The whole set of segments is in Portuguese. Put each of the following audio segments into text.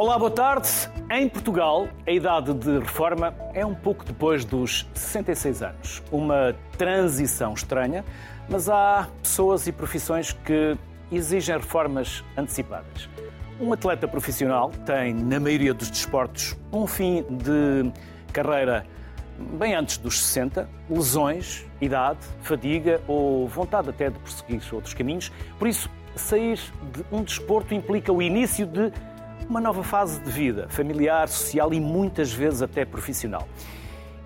Olá, boa tarde. Em Portugal, a idade de reforma é um pouco depois dos 66 anos. Uma transição estranha, mas há pessoas e profissões que exigem reformas antecipadas. Um atleta profissional tem, na maioria dos desportos, um fim de carreira bem antes dos 60, lesões, idade, fadiga ou vontade até de prosseguir outros caminhos. Por isso, sair de um desporto implica o início de uma nova fase de vida, familiar, social e muitas vezes até profissional.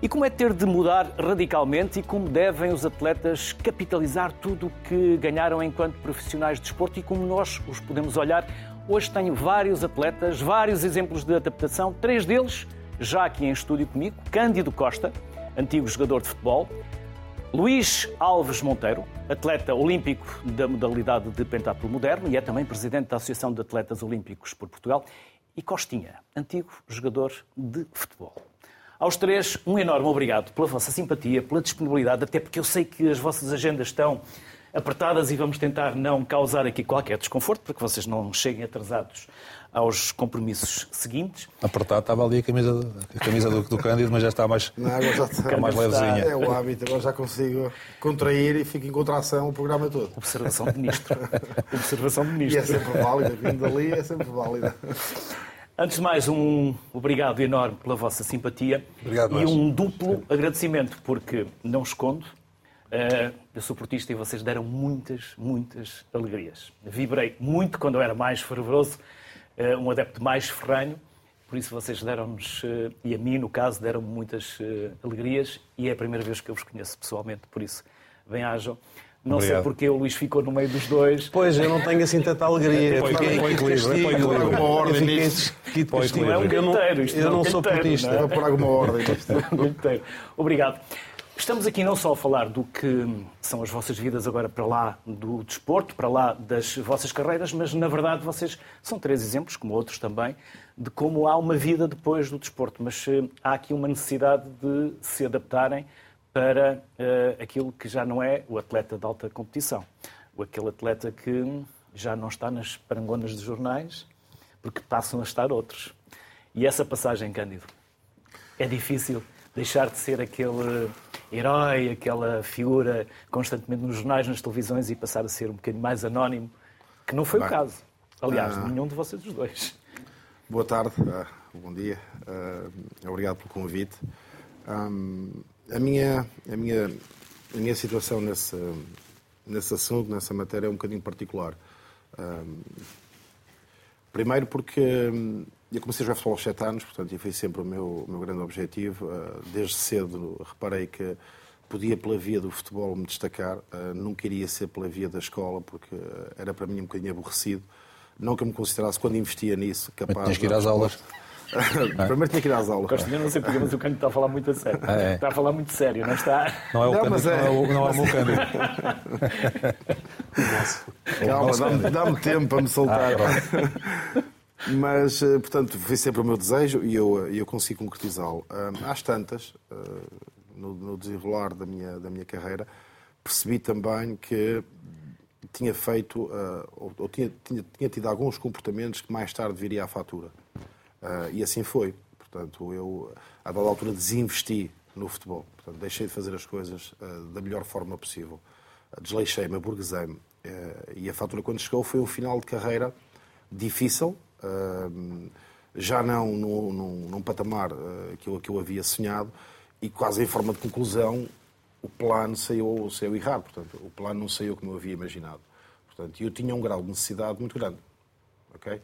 E como é ter de mudar radicalmente e como devem os atletas capitalizar tudo o que ganharam enquanto profissionais de desporto e como nós os podemos olhar? Hoje tenho vários atletas, vários exemplos de adaptação, três deles já aqui em estúdio comigo. Cândido Costa, antigo jogador de futebol, Luís Alves Monteiro, atleta olímpico da modalidade de pentatlo moderno e é também presidente da Associação de Atletas Olímpicos por Portugal, e Costinha, antigo jogador de futebol. Aos três, um enorme obrigado pela vossa simpatia, pela disponibilidade, até porque eu sei que as vossas agendas estão apertadas e vamos tentar não causar aqui qualquer desconforto para que vocês não cheguem atrasados aos compromissos seguintes. Apertado estava ali a camisa, a camisa do, do Cândido, mas já está mais, Não, agora já está, mais levezinha. É o hábito, agora já consigo contrair e fico em contração o programa todo. Observação de ministro. Observação de E é ministro. sempre válida, vindo dali é sempre válida. Antes de mais, um obrigado enorme pela vossa simpatia Obrigado, e um duplo agradecimento, porque não escondo, eh, eu sou portista e vocês deram muitas, muitas alegrias. Vibrei muito quando eu era mais fervoroso, um adepto mais ferranho, por isso vocês deram-nos, eh, e a mim, no caso, deram-me muitas eh, alegrias e é a primeira vez que eu vos conheço pessoalmente, por isso, bem-ajam. Não sei Obrigado. porque o Luís ficou no meio dos dois. Pois, eu não tenho assim tanta alegria. Põe- equilíbrio, põe equilíbrio. Eu Uma ordem nisto. é um Eu não, canteiro, isto eu não é um não sou canteiro, portista. não é? Para pôr alguma ordem nisto. Obrigado. Estamos aqui não só a falar do que são as vossas vidas agora para lá do desporto, para lá das vossas carreiras, mas na verdade vocês são três exemplos, como outros também, de como há uma vida depois do desporto. Mas eh, há aqui uma necessidade de se adaptarem para eh, aquilo que já não é o atleta de alta competição. O aquele atleta que já não está nas parangonas dos jornais, porque passam a estar outros. E essa passagem, Cândido, é difícil deixar de ser aquele herói, aquela figura constantemente nos jornais, nas televisões e passar a ser um bocadinho mais anónimo, que não foi o Bem, caso. Aliás, de nenhum de vocês os dois. Boa tarde, ah, bom dia, ah, obrigado pelo convite. Ahm, a, minha, a, minha, a minha situação nesse, nesse assunto, nessa matéria, é um bocadinho particular. Ahm, primeiro porque eu comecei a jogar futebol aos 7 anos, portanto, e foi sempre o meu, o meu grande objetivo. Ah, desde cedo reparei que podia, pela via do futebol, me destacar. Ah, nunca iria ser pela via da escola, porque ah, era para mim um bocadinho aborrecido. Não que eu me considerasse, quando investia nisso, capaz... Tens que ir às aulas. Primeiro tinha que ir às aulas. Gosto de não sei porque, mas o Cândido está a falar muito a sério. Ah, é? Está a falar muito sério, não está? Não é o Não, Cândido, mas não é- é o, não é o meu Cândido. Calma, dá-me dá-me tempo para me soltar. Ah, Mas, eh, portanto, foi sempre o meu desejo e eu, e eu consigo concretizá-lo. Ah, Às tantas, no, no desenrolar da minha, da minha carreira, percebi também que tinha feito, ou, tinha, tinha, tinha tido alguns comportamentos que mais tarde viria à fatura. E assim foi. Portanto, eu, a dada altura, desinvesti no futebol. Portanto, deixei de fazer as coisas da melhor forma possível. Desleixei-me, aburguesei-me. Eh, e a fatura, quando chegou, foi um final de carreira difícil, já não num, num, num patamar que, eu, que eu havia sonhado, e quase em forma de conclusão, o plano saiu, saiu errado. Portanto, o plano não saiu como eu havia imaginado. Portanto, eu tinha um grau de necessidade muito grande. ok?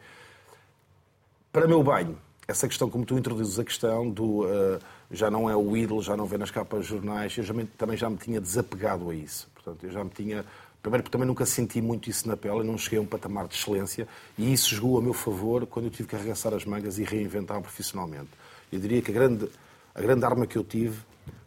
Para meu banho, essa questão, como tu introduzes a questão do eh, já não é o ídolo, já não vê nas capas de jornais, eu já me- também já me tinha desapegado a isso. Portanto, eu já me tinha. Primeiro, porque também nunca senti muito isso na pele, não cheguei a um patamar de excelência e isso jogou a meu favor quando eu tive que arregaçar as mangas e reinventar profissionalmente. Eu diria que a grande, a grande arma que eu tive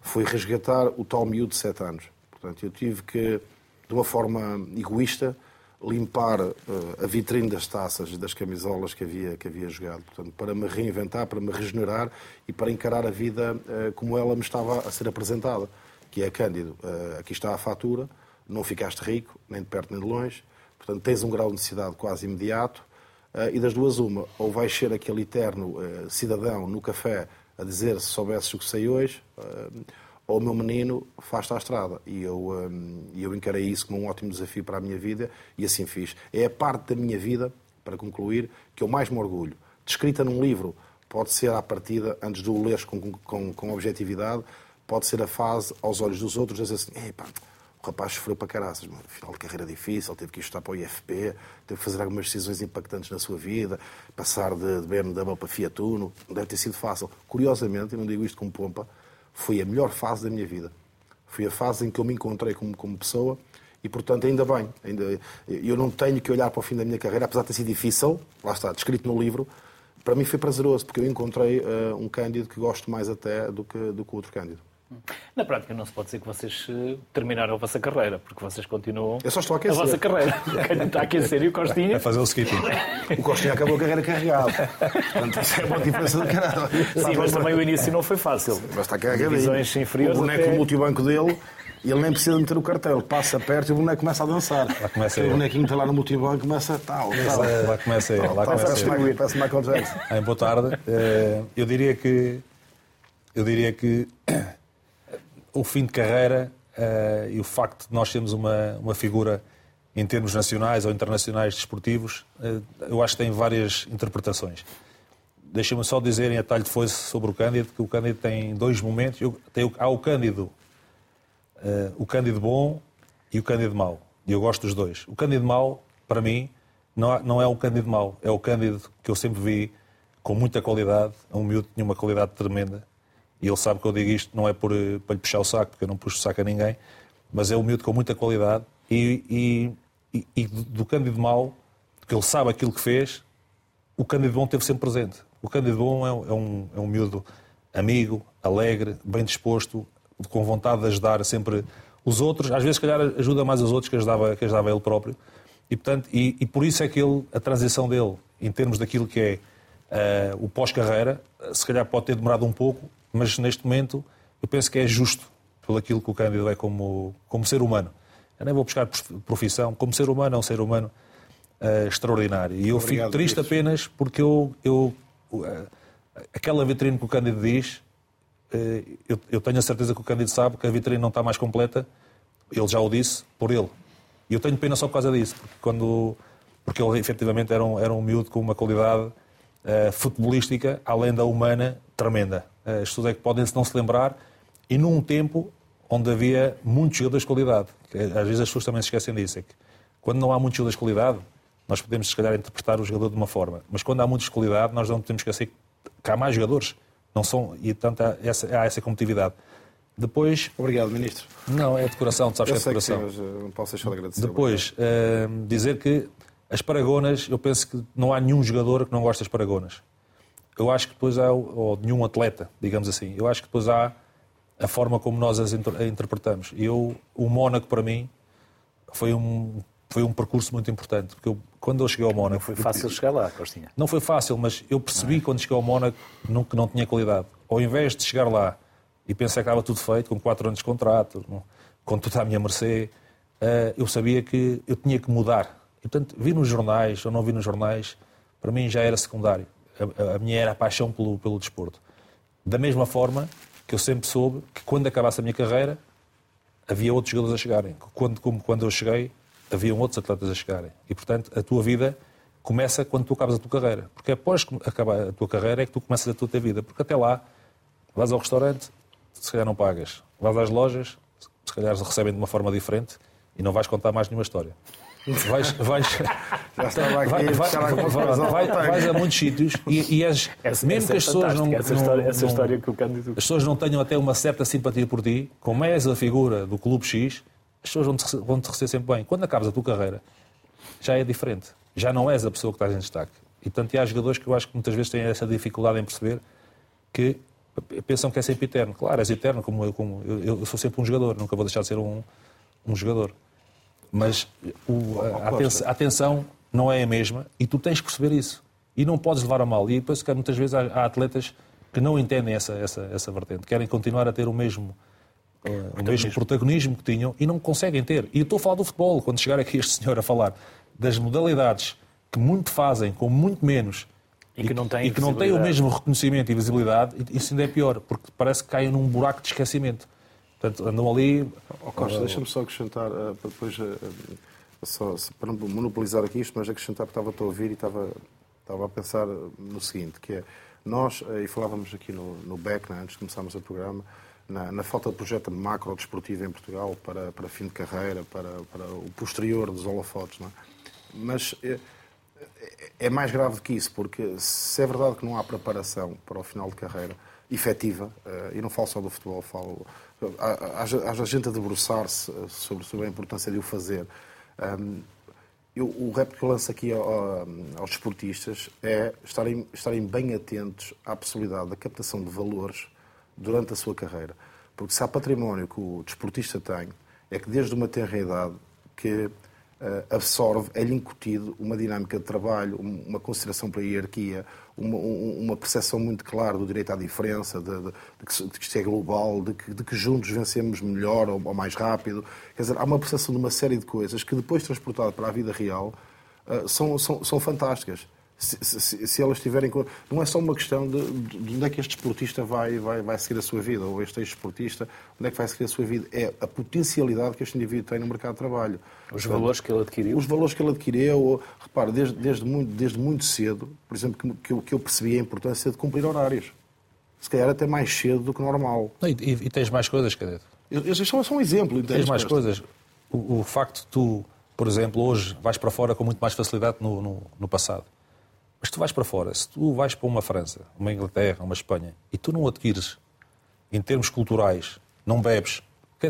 foi resgatar o tal miúdo de 7 anos. Portanto, eu tive que, de uma forma egoísta, limpar eh, a vitrine das taças das camisolas que havia, que havia jogado. Portanto, para me reinventar, para me regenerar e para encarar a vida eh, como ela me estava a ser apresentada, que é Cândido. eh, aqui está a fatura, não ficaste rico, nem de perto nem de longe, portanto, tens um grau de necessidade quase imediato, eh, e das duas uma. Ou vais ser aquele eterno eh, cidadão no café a dizer se soubesses o que sei hoje, eh, ou o meu menino faz-te à estrada. E eu, eu encarei isso como um ótimo desafio para a minha vida e assim fiz. É a parte da minha vida, para concluir, que eu mais me orgulho. Descrita num livro, pode ser à partida, antes de o leres com, com, com objetividade, pode ser a fase aos olhos dos outros, dizer assim, o rapaz sofreu para caraças, final de carreira difícil, teve que ir estudar para o IFP, teve que fazer algumas decisões impactantes na sua vida, passar de, BMW para Fiat Uno, não deve ter sido fácil. Curiosamente, e não digo isto com pompa, foi a melhor fase da minha vida. Foi a fase em que eu me encontrei como, como pessoa e, portanto, ainda bem. Ainda, eu não tenho que olhar para o fim da minha carreira, apesar de ter sido difícil, lá está, descrito no livro, para mim foi prazeroso, porque eu encontrei uh, um Cândido que gosto mais até do que, do que outro Cândido. Na prática, não se pode dizer que vocês eh, terminaram a vossa carreira, porque vocês continuam Eu só estou a a aquecer. vossa carreira. Quem está a aquecer e o Costinha. A fazer o skipping. O Costinha acabou a carreira carregado. Portanto, isso é uma diferença do caralho. Sim, mas também o início não foi fácil. Mas está. Divisões inferiores O boneco até- multibanco dele, e ele nem precisa meter o cartel. Ele passa perto e o boneco começa a dançar. Lá começa ele. bonequinho está lá no multibanco começa tal, tal. Lá começa ele. Lá começa ele. Michael- parece Michael Jackson. Boa tarde. Eh, Eu diria que eu diria que o fim de carreira eh, e o facto de nós termos uma, uma figura em termos nacionais ou internacionais desportivos, eh, eu acho que tem várias interpretações. Deixa-me só dizer em atalho de foice sobre o Cândido, que o Cândido tem dois momentos. Eu- tem há o Cândido, eh, o Cândido bom e o Cândido mau. E eu gosto dos dois. O Cândido mau, para mim, não, há- não é o Cândido mau. É o Cândido que eu sempre vi com muita qualidade. É um miúdo que tinha uma qualidade tremenda. E ele sabe que eu digo isto não é por, eh, para lhe puxar o saco, porque eu não puxo o saco a ninguém, mas é um miúdo com muita qualidade. E, e, e, do Cândido mau, que ele sabe aquilo que fez, o Cândido Bom esteve sempre presente. O Cândido Bom é, é um, é um miúdo amigo, alegre, bem disposto, com vontade de ajudar sempre os outros. Às vezes, se calhar, ajuda mais os outros que ajudava, que ajudava ele próprio. E, portanto, e, e por isso é que ele, a transição dele, em termos daquilo que é eh, o pós-carreira, se calhar pode ter demorado um pouco, mas neste momento eu penso que é justo pelo aquilo que o Cândido é como, como ser humano. Eu nem vou buscar profissão, como ser humano é um ser humano eh, extraordinário. E eu Obrigado, fico triste apenas porque eu, eu eh, aquela vitrine que o Cândido diz, eh, eu, eu tenho a certeza que o Cândido sabe que a vitrine não está mais completa, ele já o disse, por ele. E eu tenho pena só por causa disso, porque, quando, porque ele efetivamente era um, era um miúdo com uma qualidade futebolística, além da humana, tremenda. Eh, as pessoas é que podem não se lembrar, e num tempo onde havia muitos jogadores de qualidade. Que, às vezes as pessoas também se esquecem disso. É que quando não há muitos jogadores de qualidade, nós podemos, se calhar, interpretar o jogador de uma forma. Mas quando há muitos de qualidade, nós não podemos esquecer que há mais jogadores. Não são, e, portanto, há essa, há essa competitividade. Depois, Obrigado, Ministro. não, é decoração, tu sabes Eu que é sei que sim, mas eh, não posso deixar de agradecer. Depois, eh, dizer que as paragonas, eu penso que não há nenhum jogador que não goste das paragonas. Eu acho que depois há, ou nenhum atleta, digamos assim, eu acho que depois há a forma como nós as interpretamos. Eu, o Mónaco, para mim, foi um, foi um percurso muito importante. Porque eu, quando eu cheguei ao Mónaco... Foi fácil chegar lá, Costinha. Não foi fácil, mas eu percebi quando cheguei ao Mónaco não- que não tinha qualidade. Ao invés de chegar lá e pensar que estava tudo feito, com 4 anos de contrato, não- com tudo à minha mercê, eh, eu sabia que eu tinha que mudar. E, portanto, vi nos jornais ou não vi nos jornais, para mim já era secundário. A, minha era a paixão pelo, pelo desporto. Da mesma forma que eu sempre soube que quando acabasse a minha carreira, havia outros jogadores a chegarem. Quando, como quando eu cheguei, haviam outros atletas a chegarem. E, portanto, a tua vida começa quando tu acabas a tua carreira. Porque após acabar a tua carreira é que tu começas a tua vida. Porque até lá, vais ao restaurante, se calhar não pagas. Vais às lojas, se calhar recebem de uma forma diferente e não vais contar mais nenhuma história. Vais, vais, Já estava aqui vai- a vai- vai- vais a muitos sítios e, e és, Essa, mesmo essa que as é pessoas não, essa, não- história, essa não- história que o Cândido... as pessoas não tenham até uma certa simpatia por ti, como és a figura do Clube X, as pessoas vão-te rece- vão-te receber sempre bem. Quando acabas a tua carreira, já é diferente. Já não és a pessoa que estás em destaque. E, portanto, há jogadores que eu acho que muitas vezes têm essa dificuldade em perceber que pensam que é sempre eterno. Claro, és eterno, como eu, como eu, eu sou sempre um jogador, nunca vou deixar de ser um, um jogador. Mas o- a, a aten- a atenção não é a mesma e tu tens que perceber isso. E não podes levar a mal. E depois, que muitas vezes há, atletas que não entendem essa, essa, essa vertente, querem continuar a ter o mesmo, eh, o mesmo protagonismo que tinham e não conseguem ter. E eu estou a falar do futebol, quando chegar aqui este senhor a falar das modalidades que muito fazem com muito menos E que não têm e que não têm o mesmo reconhecimento e visibilidade, isso ainda é pior, porque parece que caem num buraco de esquecimento. Portanto, andam ali. Ó Costa, deixa-me só acrescentar, eh, para depois, eh, eh, só, para não monopolizar aqui isto, mas acrescentar porque estava a ouvir e estava, estava a pensar no seguinte, que é, nós, e falávamos aqui no, no BEC, né, antes de começarmos o programa, na, na falta de projeto macro desportivo em Portugal para, para fim de carreira, para, para o posterior dos holofotes, não é? Mas eh, é mais grave do que isso, porque se é verdade que não há preparação para o final de carreira efetiva, e não falo só do futebol, falo. Haja gente a debruçar-se sobre, sobre a importância de o fazer. Ahm, eu, o rap que eu lanço aqui ao- ao- aos desportistas é estarem, estarem bem atentos à possibilidade da captação de valores durante a sua carreira. Porque se há património que o desportista tem, é que desde uma tenra idade que eh, absorve, é-lhe incutido uma dinâmica de trabalho, um- uma consideração para a hierarquia, uma, um- uma percepção muito clara do direito à diferença, de, de- de de que isto é global, de que, de que juntos vencemos melhor ou, ou mais rápido. Quer dizer, há uma percepção de uma série de coisas que depois transportada para a vida real eh, são, são, são fantásticas. Se, se- se elas tiverem. Não é só uma questão de, de de onde é que este esportista vai, vai, vai seguir a sua vida, ou este ex-esportista, onde é que vai seguir a sua vida. É a potencialidade que este indivíduo tem no mercado de trabalho. Os Portanto, valores que ele adquiriu. os valores que ele adquiriu, repare, desde, desde, muito, desde muito cedo, por exemplo, que, que, eu, que eu percebi a importância de cumprir horários. Se calhar até mais cedo do que normal. E, e- e tens mais coisas, cadê? Este é só um exemplo. Tens mais coisas. O, o facto de tu, por exemplo, hoje vais para fora com muito mais facilidade no, no, no passado. Mas tu vais para fora, se tu vais para uma França, uma Inglaterra, uma Espanha, e tu não adquires, em termos culturais, não bebes,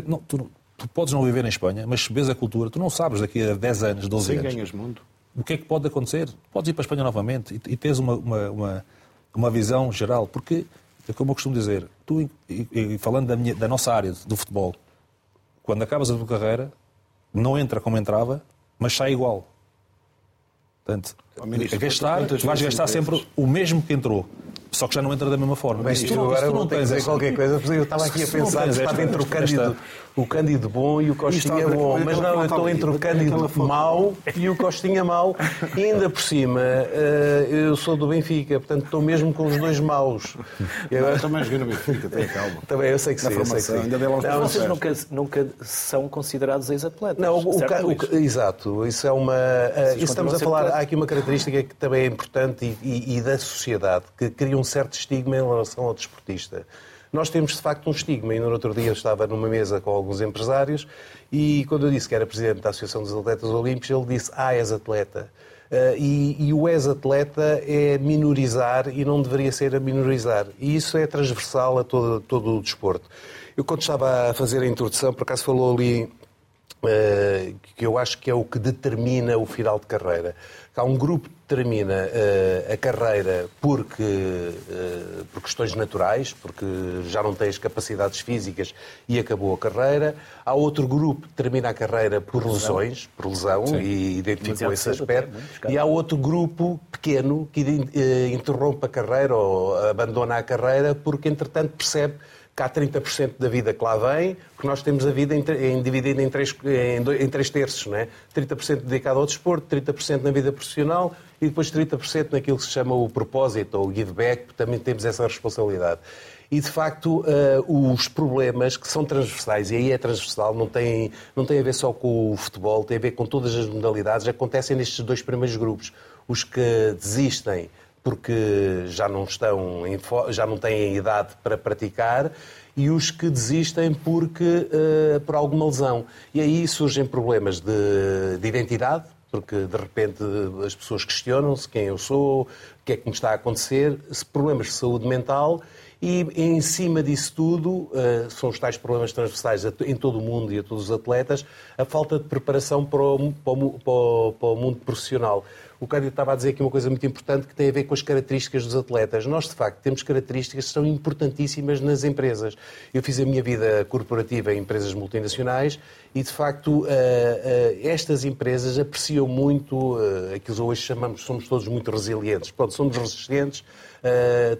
não, tu, tu podes não viver em Espanha, mas se bebes a cultura, tu não sabes daqui a 10 anos, 12 Sim, anos, ganhas mundo. o que é que pode acontecer? Podes ir para a Espanha novamente e, e tens uma, uma, uma, uma visão geral. Porque, é como eu costumo dizer, tu, e, e falando da, minha, da nossa área do futebol, quando acabas a tua carreira, não entra como entrava, mas sai igual. Portanto, Ministro, a gastar, tu vais gastar sempre o mesmo que entrou. Só que já não entra da mesma forma. Bem, tu agora tu não tens dizer essa- qualquer coisa, eu estava aqui a pensar, estava esta- entre o Cândido, o Cândido bom e o Costinha Isto, bom. Mas não, eu estou entre o Cândido mau e o Costinha mau. E ainda por cima, eh, eu sou do Benfica, portanto estou mesmo com os dois maus. E Eu agora- também joguei no Benfica, tenha calma. Também, eu sei que sim, eu sei que formação, sim. ainda Não. Vocês nunca, nunca são considerados ex-atletas. Não, o, certo, o exato, isso é uma. isso estamos a falar. Há aqui uma característica que também é importante e, e- e da sociedade, que cria um certo estigma em relação ao desportista. Nós temos de facto um estigma. E no outro dia eu estava numa mesa com alguns empresários e quando eu disse que era presidente da Associação dos Atletas Olímpicos, ele disse: Ah, és atleta. Eh, e, e o ex-atleta é minorizar e não deveria ser a minorizar. E isso é transversal a todo, todo o desporto. Eu, quando estava a fazer a introdução, por acaso falou ali que eu acho que é o que determina o final de carreira. Há um grupo que determina eh, a carreira porque, eh, por questões naturais, porque já não tem as capacidades físicas e acabou a carreira. Há outro grupo que termina a carreira por lesões, por lesão, e identificou esse aspecto. casos. E há outro grupo pequeno que eh, interrompe a carreira ou abandona a carreira porque, entretanto, percebe que há 30% da vida que lá vem, porque nós temos a vida dividida em três, em, em três terços, não é? 30% dedicado ao desporto, 30% na vida profissional e depois 30% naquilo que se chama o propósito ou o give back, também temos essa responsabilidade. E, de facto, eh, os problemas que são transversais, e aí é transversal, não tem, não tem a ver só com o futebol, tem a ver com todas as modalidades, acontecem nestes dois primeiros grupos. Os que desistem porque já não estão em já não têm idade para praticar e os que desistem porque eh, por alguma lesão e aí surgem problemas de, de identidade porque de repente as pessoas questionam-se quem eu sou, o que é que me está a acontecer, problemas de saúde mental e em cima disso tudo, eh, são os tais problemas transversais em todo o mundo e a todos os atletas, a falta de preparação para o, para o- para o mundo profissional. O Cândido estava a dizer aqui uma coisa muito importante que tem a ver com as características dos atletas. Nós, de facto, temos características que são importantíssimas nas empresas. Eu fiz a minha vida corporativa em empresas multinacionais e, de facto, eh, eh, estas empresas apreciam muito eh, aquilo que hoje chamamos, somos todos muito resilientes. Pronto, somos resistentes,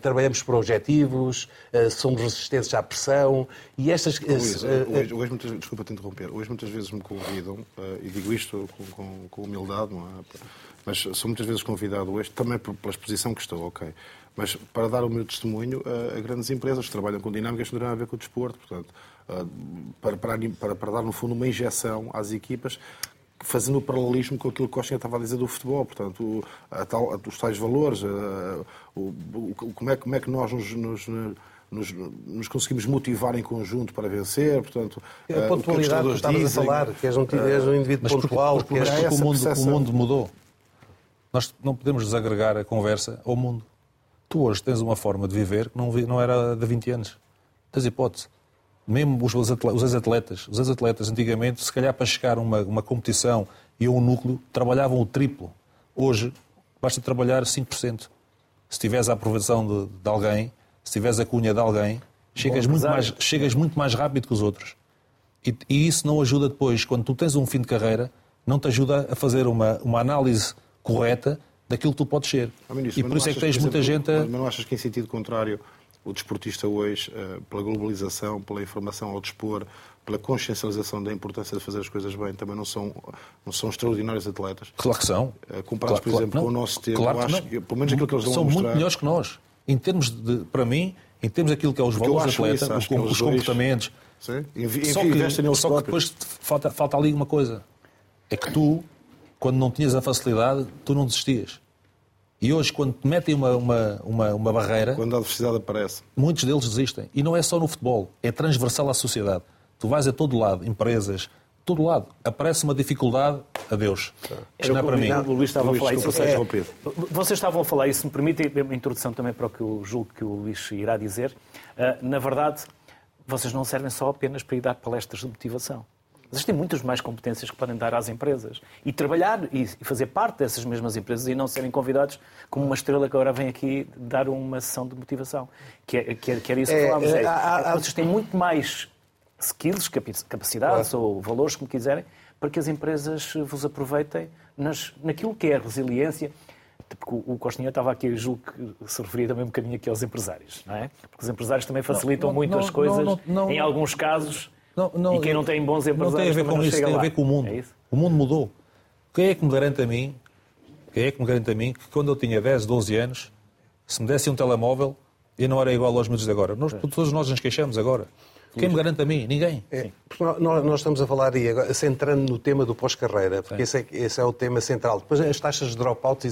trabalhamos por objetivos, somos resistentes à pressão e estas... Luís, hoje, hoje muitas, desculpa te interromper, hoje muitas vezes me convidam, e digo isto com, com, com humildade, não é? Mas sou muitas vezes convidado hoje, também pela exposição que estou, ok. Mas para dar o meu testemunho a, a grandes empresas que trabalham com dinâmicas que não têm a ver com o desporto, portanto, para, para, para, dar, no fundo, uma injeção às equipas fazendo o paralelismo com aquilo que o Costa estava a dizer do futebol, portanto, a tal, os tais valores, a, o, o, como, é, como é que nós nos, nos nos, nos, conseguimos motivar em conjunto para vencer. Portanto, a eh, pontualidade que, que estavas dizem, a falar, que és um, és um indivíduo pontual. Porque, porque, porque, porque o, mundo, o mundo mudou. Nós não podemos desagregar a conversa ao mundo. Tu hoje tens uma forma de viver que não, não era de 20 anos. Tens hipótese. Mesmo os ex-atletas. Os ex-atletas, antigamente, se calhar para chegar a uma, uma competição e a um núcleo, trabalhavam o triplo. Hoje, basta trabalhar 5%. Se tiveres a aprovação de, de alguém, se tiveres a cunha de alguém, chegas muito, mais, chegas muito mais rápido que os outros. E, e, isso não ajuda depois, quando tu tens um fim de carreira, não te ajuda a fazer uma, uma análise correta daquilo que tu podes ser. Ah, ministro, e por isso é que tens muita gente a... Mas não achas que em sentido contrário o desportista hoje, eh, pela globalização, pela informação ao dispor, pela consciencialização da importância de fazer as coisas bem, também não são, não são extraordinários atletas? Claro que são. Eh, comparados, claro, por exemplo, claro, com o nosso tempo, claro acho que, pelo menos aquilo que eles dão São mostrar... muito melhores que nós. Em termos de, para mim, em termos daquilo que é os Porque valores do atleta, isso, os, os comportamentos. Sim. só que, só que depois falta, falta ali uma coisa. É que tu, quando não tinhas a facilidade, tu não desistias. E hoje, quando te metem uma, uma, uma, uma barreira. Quando a adversidade aparece. Muitos deles desistem. E não é só no futebol, é transversal à sociedade. Tu vais a todo lado, empresas, todo lado. Aparece uma dificuldade, adeus. Isto não é para mim. O Luís estava Luís, a falar isso. É, vocês estavam a falar isso, se me permite, uma introdução também para o que eu julgo que o Luís irá dizer. Uh, na verdade, vocês não servem só apenas para ir dar palestras de motivação. Existem muitas mais competências que podem dar às empresas. E trabalhar e fazer parte dessas mesmas empresas e não serem convidados como uma estrela que agora vem aqui dar uma sessão de motivação. Que é, que é, que era isso que é, falámos. É, há, vocês têm muito mais skills, capacidades claro. ou valores, como quiserem, para que as empresas vos aproveitem nas, naquilo que é a resiliência. Porque o Costinha estava aqui, eu julgo que se referia também um bocadinho aqui aos empresários, não é? Porque os empresários também facilitam não, não, muito as coisas, não, em alguns casos, não, não, e quem não tem bons empresários. Não tem a ver com isso, tem lá. a ver com o mundo. É o mundo mudou. Quem é que me garante a mim, quem é que me garante a mim que quando eu tinha 10, 12 anos, se me desse um telemóvel, eu não era igual aos meus de agora? Nós, todos nós nos queixamos agora. Quem me garante a mim? Ninguém. É, nós, nós, estamos a falar aí, agora, centrando no tema do pós-carreira, porque esse é, esse é, o tema central. Depois as taxas de dropout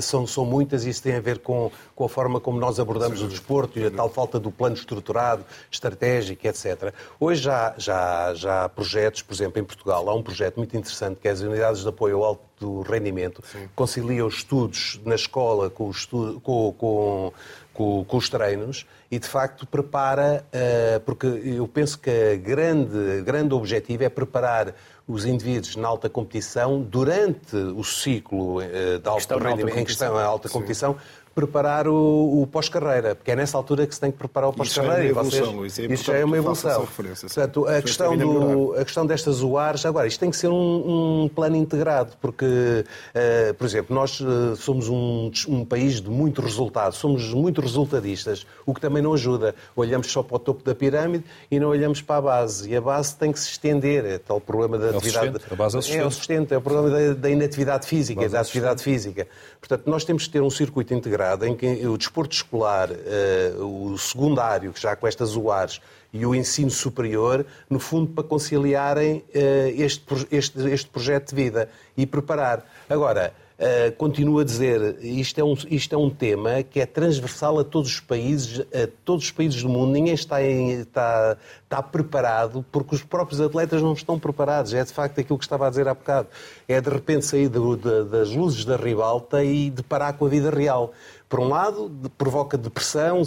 são, são muitas e isso tem a ver com, com a forma como nós abordamos Sim. o desporto e a tal falta do plano estruturado, estratégico, etc. Hoje já, já, já há projetos, por exemplo, em Portugal, há um projeto muito interessante que é as unidades de apoio ao alto rendimento, Sim. concilia os estudos na escola com, estudo, com, com com, com, os treinos e, de facto, prepara, uh, porque eu penso que o grande, grande objetivo é preparar os indivíduos na alta competição durante o ciclo uh, de alto rendimento, em que estão alta competição, preparar o, o pós-carreira, porque é nessa altura que se tem que preparar o pós-carreira. Isso, é isso já é uma evolução. Portanto, a questão, do, a questão destas UARs, agora, isto tem que ser um, um plano integrado, porque, uh, por exemplo, nós uh, somos um, um país de muito resultado, somos muito resultadistas, o que também não ajuda. Olhamos só para o topo da pirâmide e não olhamos para a base. E a base tem que se estender. É tal problema da é atividade. A base é o sustento. É o sustento, é o problema da, da inatividade física, da atividade física. Portanto, nós temos que ter um circuito integrado em que o desporto escolar, eh, o secundário, já com estas UARs, e o ensino superior, no fundo, para conciliarem eh, este, este, este projeto de vida e preparar. Agora, Uh, continuo a dizer, isto é, um, isto é um tema que é transversal a todos os países, a todos os países do mundo. Ninguém está, em, está, está preparado porque os próprios atletas não estão preparados. É de facto aquilo que estava a dizer há bocado. É de repente sair de, de, das luzes da ribalta e deparar com a vida real. Por um lado, provoca depressão,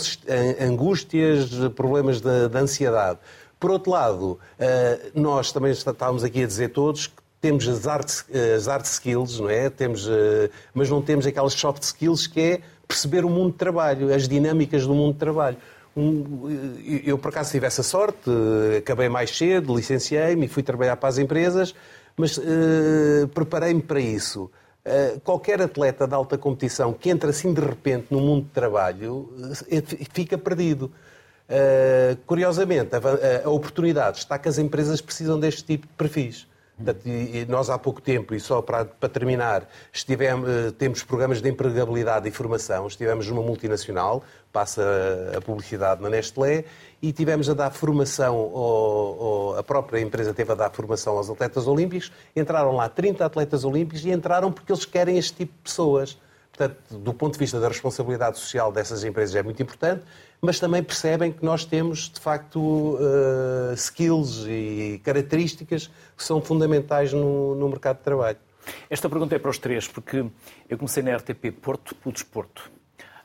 angústias, problemas de, de ansiedade. Por outro lado, uh, nós também estávamos aqui a dizer todos que temos as hard, as skills, não é? Temos, uh, mas não temos aquelas soft skills que é perceber o mundo de trabalho, as dinâmicas do mundo de trabalho. Um, eu, por acaso, tive essa sorte, acabei mais cedo, licenciei-me fui trabalhar para as empresas, mas uh, preparei-me para isso. Uh, qualquer atleta de alta competição que entra assim de repente no mundo de trabalho fica perdido. Uh, curiosamente, a, a, oportunidade está que as empresas precisam deste tipo de perfis. Portanto, nós há pouco tempo, e só para, para terminar, estivemos, eh, temos programas de empregabilidade e formação. Estivemos numa multinacional, passa a publicidade na Nestlé, e tivemos a dar formação, ao, ao, a própria empresa teve a dar formação aos atletas olímpicos. Entraram lá 30 atletas olímpicos e entraram porque eles querem este tipo de pessoas. Portanto, do ponto de vista da responsabilidade social dessas empresas é muito importante, mas também percebem que nós temos, de facto, uh, skills e características que são fundamentais no, no, mercado de trabalho. Esta pergunta é para os três, porque eu comecei na RTP Porto pelo desporto.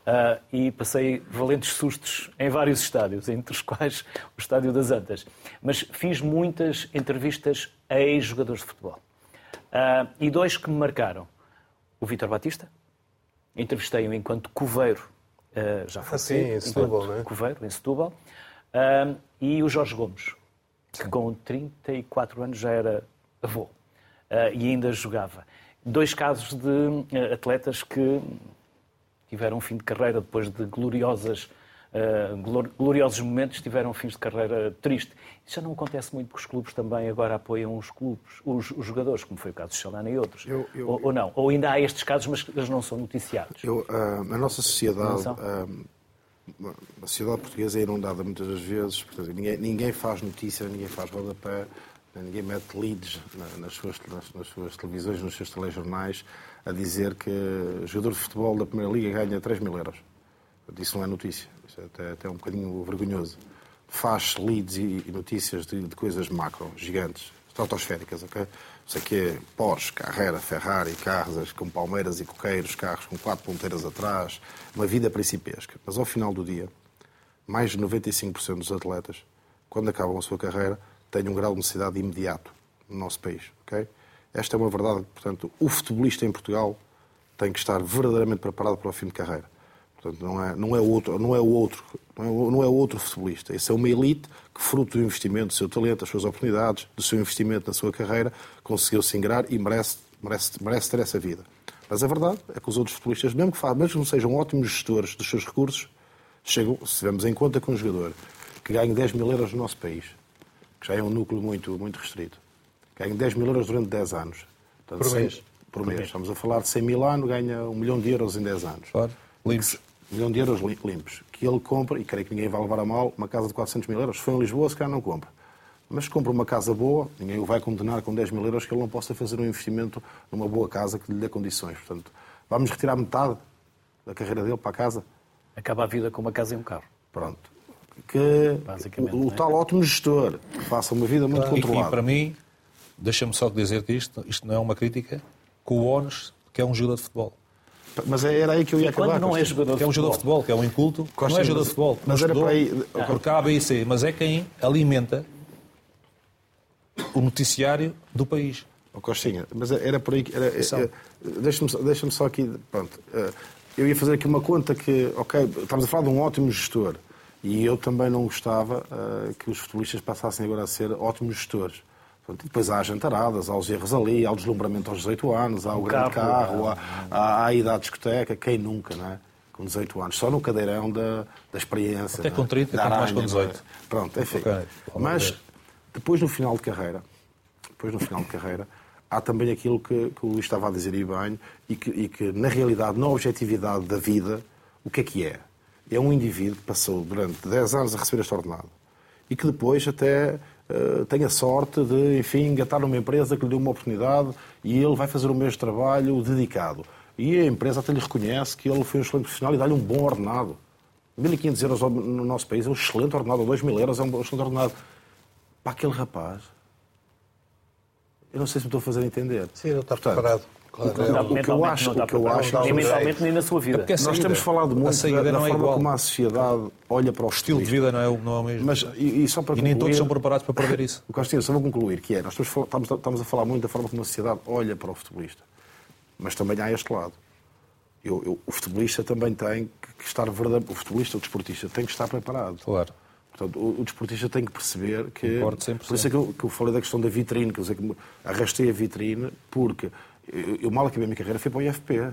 Uh, e passei valentes sustos em vários estádios, entre os quais o Estádio das Antas. Mas fiz muitas entrevistas a ex-jogadores de futebol. Uh, e dois que me marcaram. O Vítor Batista, entrevistei-o enquanto coveiro Uh, já foi ah, sim, em Setúbal, não é? Coveiro, em Setúbal. Uh, e o Jorge Gomes, que com 34 anos já era avô uh, e ainda jogava. Dois casos de atletas que tiveram um fim de carreira depois de gloriosas uh, gloriosos momentos tiveram fins de carreira triste. Isso já não acontece muito porque os clubes também agora apoiam os clubes, os, os jogadores, como foi o caso de Chalana e outros. Eu, eu, ou, ou, não? Ou ainda há estes casos, mas eles não são noticiados? Eu, uh, a nossa sociedade, uh, a sociedade portuguesa é inundada muitas das vezes, portanto, ninguém, ninguém faz notícia, ninguém faz rodapé, ninguém mete leads nas suas, nas, nas suas televisões, nos seus telejornais, a dizer que jogador de futebol da Primeira Liga ganha 3 mil euros. Isso não é notícia. Isso é até, até um bocadinho vergonhoso. Faz leads e, e notícias de, de, coisas macro, gigantes, estratosféricas, ok? Sei que é Porsche, Carrera, Ferrari, carros com palmeiras e coqueiros, carros com quatro ponteiras atrás, uma vida principesca. Mas ao final do dia, mais de 95% dos atletas, quando acabam a sua carreira, têm um grau de necessidade imediato no nosso país, ok? Esta é uma verdade. Portanto, o futebolista em Portugal tem que estar verdadeiramente preparado para o fim de carreira. Portanto, não é, não é, outro, não é o outro, não é, é outro futebolista. Esse é uma elite que, fruto do investimento do seu talento, das suas oportunidades, do seu investimento na sua carreira, conseguiu se ingrar e merece, merece, merece ter essa vida. Mas a verdade é que os outros futebolistas, mesmo que, façam, mesmo que não sejam ótimos gestores dos seus recursos, chegam, se tivermos em conta que um jogador que ganha 10 mil euros no nosso país, que já é um núcleo muito, muito restrito, ganha 10 mil euros durante 10 anos. Portanto, por mês. Por mês. Estamos a falar de 100 mil anos, ganha um milhão de euros em 10 anos. Claro. Limpos milhão de euros limpos, que ele compra, e creio que ninguém vai levar a mal, uma casa de 400 mil euros. Se for em Lisboa, se calhar não compra. Mas se compra uma casa boa, ninguém o vai condenar com 10 mil euros que ele não possa fazer um investimento numa boa casa que lhe dê condições. Portanto, vamos retirar metade da carreira dele para a casa. Acaba a vida com uma casa e um carro. Pronto. Que o, o é? tal ótimo gestor que faça uma vida muito controlada. E para mim, deixa-me só dizer que isto, isto não é uma crítica, com o ONUS, que é um jogador de futebol. Mas era aí que eu ia e acabar. não é jogador de futebol. É um jogador de futebol, que é um inculto. Costa, não é jogador de futebol. Mas era para aí... Porque A, B e C. Mas é quem alimenta o noticiário do país. Oh, Costinha, mas era por aí que... Eh, deixa-me deixa só aqui... Pronto. Eh, eu ia fazer aqui uma conta que... Ok, estamos a falar de um ótimo gestor. E eu também não gostava uh, que os futebolistas passassem agora a ser ótimos gestores. Portanto, depois há as jantaradas, há os erros ali, há o deslumbramento aos 18 anos, há o, o grande carro, carro há, há, a idade discoteca, quem nunca, não é? Com 18 anos, só no cadeirão da, da experiência. Até com 30, quanto mais com 18. É? Pronto, enfim. Okay. Mas depois no final de carreira, depois no final de carreira, há também aquilo que, que o Luís estava a dizer e bem, e que, e que na realidade, na objetividade da vida, o que é que é? É um indivíduo que passou durante 10 anos a receber este ordenado e que depois até uh, tem a sorte de, enfim, engatar numa empresa que lhe deu uma oportunidade e ele vai fazer o mesmo trabalho dedicado. E a empresa até lhe reconhece que ele foi um excelente profissional e dá-lhe um bom ordenado. 1.500 euros no nosso país é um excelente ordenado, ou 2.000 euros é um excelente ordenado. Para aquele rapaz, eu não sei se me estou a fazer entender. Sim, não está Portanto, preparado. Claro, o, que, eu acho, o que eu acho nem mentalmente nem na sua vida. É Nós temos falado muito da, da é forma igual. como a sociedade olha para o, o estilo de vida não é, não é o mesmo. Mas, e, e, só para e nem todos são preparados para perder isso. O Castilho, só vou concluir, que é, nós estamos, estamos, a falar muito da forma como a sociedade olha para o futebolista. Mas também há este lado. Eu, eu, o futebolista também tem que estar verdadeiro. O futebolista, o desportista, tem que estar preparado. Claro. Portanto, o, o desportista tem que perceber que. Por isso é que eu, que eu falei da questão da vitrine, quer dizer, que arrastei a vitrine, porque eu, mal acabei a minha carreira, fui para o IFP.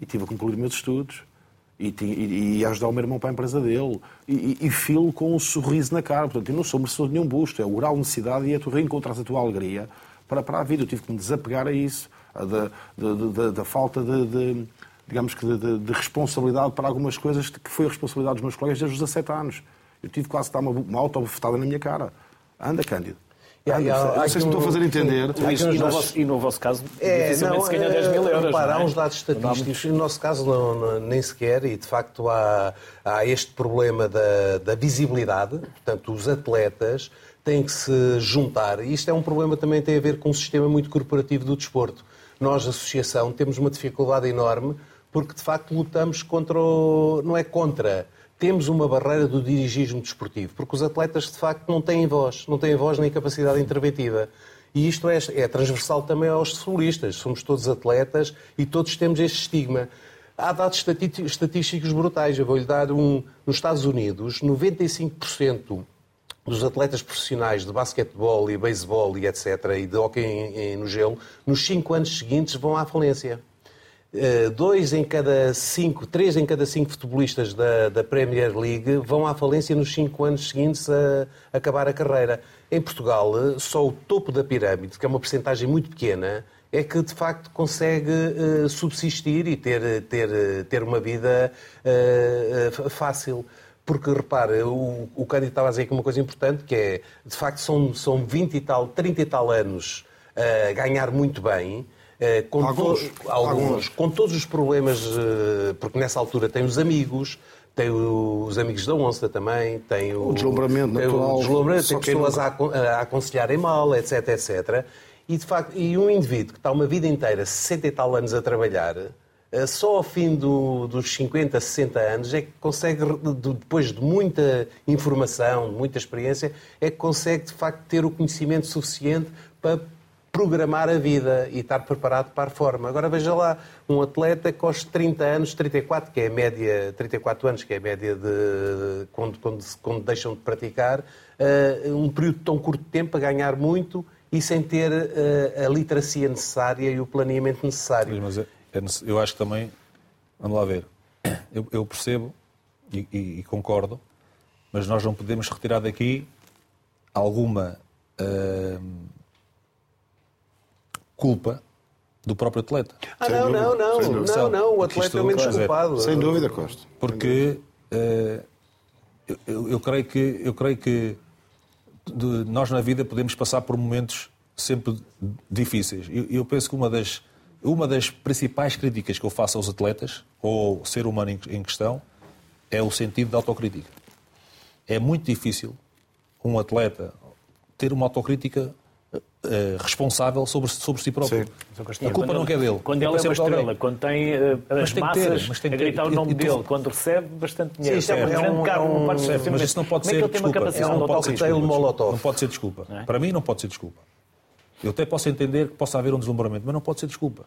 E tive a concluir meus estudos. E, e, e ajudar o meu irmão para a empresa dele. E, e, filo com um sorriso na cara. Portanto, eu não sou merecedor de nenhum busto. É o necessidade e é tu reencontras a tua alegria para, para a vida. Eu tive que me desapegar a isso, da, da, da, da falta de, de digamos que, de, de, responsabilidade para algumas coisas que foi a responsabilidade dos meus colegas desde os 17 anos. Eu tive quase que dar uma, uma auto-bufetada na minha cara. Anda, Cândido. Não sei se me estou a fazer entender. Isso, e, no vosso, e, no vosso, caso, é, dificilmente não, se ganha 10 mil euros. Repara, é? há uns dados estatísticos, no nosso caso não, não, nem sequer, e de facto há, há este problema da, da visibilidade, portanto, os atletas têm que se juntar, e isto é um problema também que tem a ver com um sistema muito corporativo do desporto. Nós, associação, temos uma dificuldade enorme porque de facto lutamos contra o... não é contra, temos uma barreira do dirigismo desportivo, porque os atletas de facto não têm voz, não têm voz nem capacidade interventiva. E isto é, é transversal também aos futbolistas. Somos todos atletas e todos temos este estigma. Há dados estatísticos brutais. Eu vou-lhe dar um. Nos Estados Unidos, 95% dos atletas profissionais de basquetebol e beisebol e etc., e de hóquei no gelo, nos 5 anos seguintes vão à falência. Eh, dois em cada cinco, três em cada cinco futebolistas da, da Premier League vão à falência nos cinco anos seguintes a, acabar a carreira. Em Portugal, eh, só o topo da pirâmide, que é uma percentagem muito pequena, é que de facto consegue uh, subsistir e ter, ter, ter uma vida fácil. Porque, repare, o, o Cândido estava a dizer aqui uma coisa importante, que é, de facto, são, são 20 e tal, 30 e tal anos a ganhar muito bem, eh, com, alguns, to alguns, com todos os problemas, eh, porque nessa altura tem os amigos, tem os amigos da onça também, tem o, o deslumbramento tem natural. O deslumbramento, tem pessoas a, a aconselharem mal, etc, etc. E, de facto, e um indivíduo que está uma vida inteira, 60 e tal anos a trabalhar, eh, só ao fim do, dos 50, 60 anos é que consegue, depois de muita informação, de muita experiência, é que consegue, de facto, ter o conhecimento suficiente para programar a vida e estar preparado para a forma. Agora veja lá, um atleta que aos 30 anos, 34, que é a média, 34 anos, que é a média de quando, quando, quando deixam de praticar, uh, um período tão curto de tempo a ganhar muito e sem ter uh, a literacia necessária e o planeamento necessário. Mas é, é, eu acho que também, vamos lá ver, eu, eu percebo e, e, e, concordo, mas nós não podemos retirar daqui alguma uh, culpa do próprio atleta. Ah, não, não, não, não, não, o atleta é o menos culpado. Sem dúvida, Costa. Porque uh, eu, eu, creio que, eu creio que de, nós na vida podemos passar por momentos sempre difíceis. Eu, eu penso que uma das, uma das principais críticas que eu faço aos atletas, ou ao ser humano em, em questão, é o sentido da autocrítica. É muito difícil um atleta ter uma autocrítica Uh, responsável sobre, sobre si próprio. Sim. A culpa não é dele. Quando ele é uma estrela, quando tem uh, as tem massas ter, tem a gritar o nome e, dele, quando recebe bastante dinheiro. Sim, é, é, um, carro, é um, não ser, mas isso não pode ser desculpa. Não, não, pode ser desculpa. não pode ser desculpa. É? Para mim não pode ser desculpa. Eu até posso entender que possa haver um deslumbramento, mas não pode ser desculpa.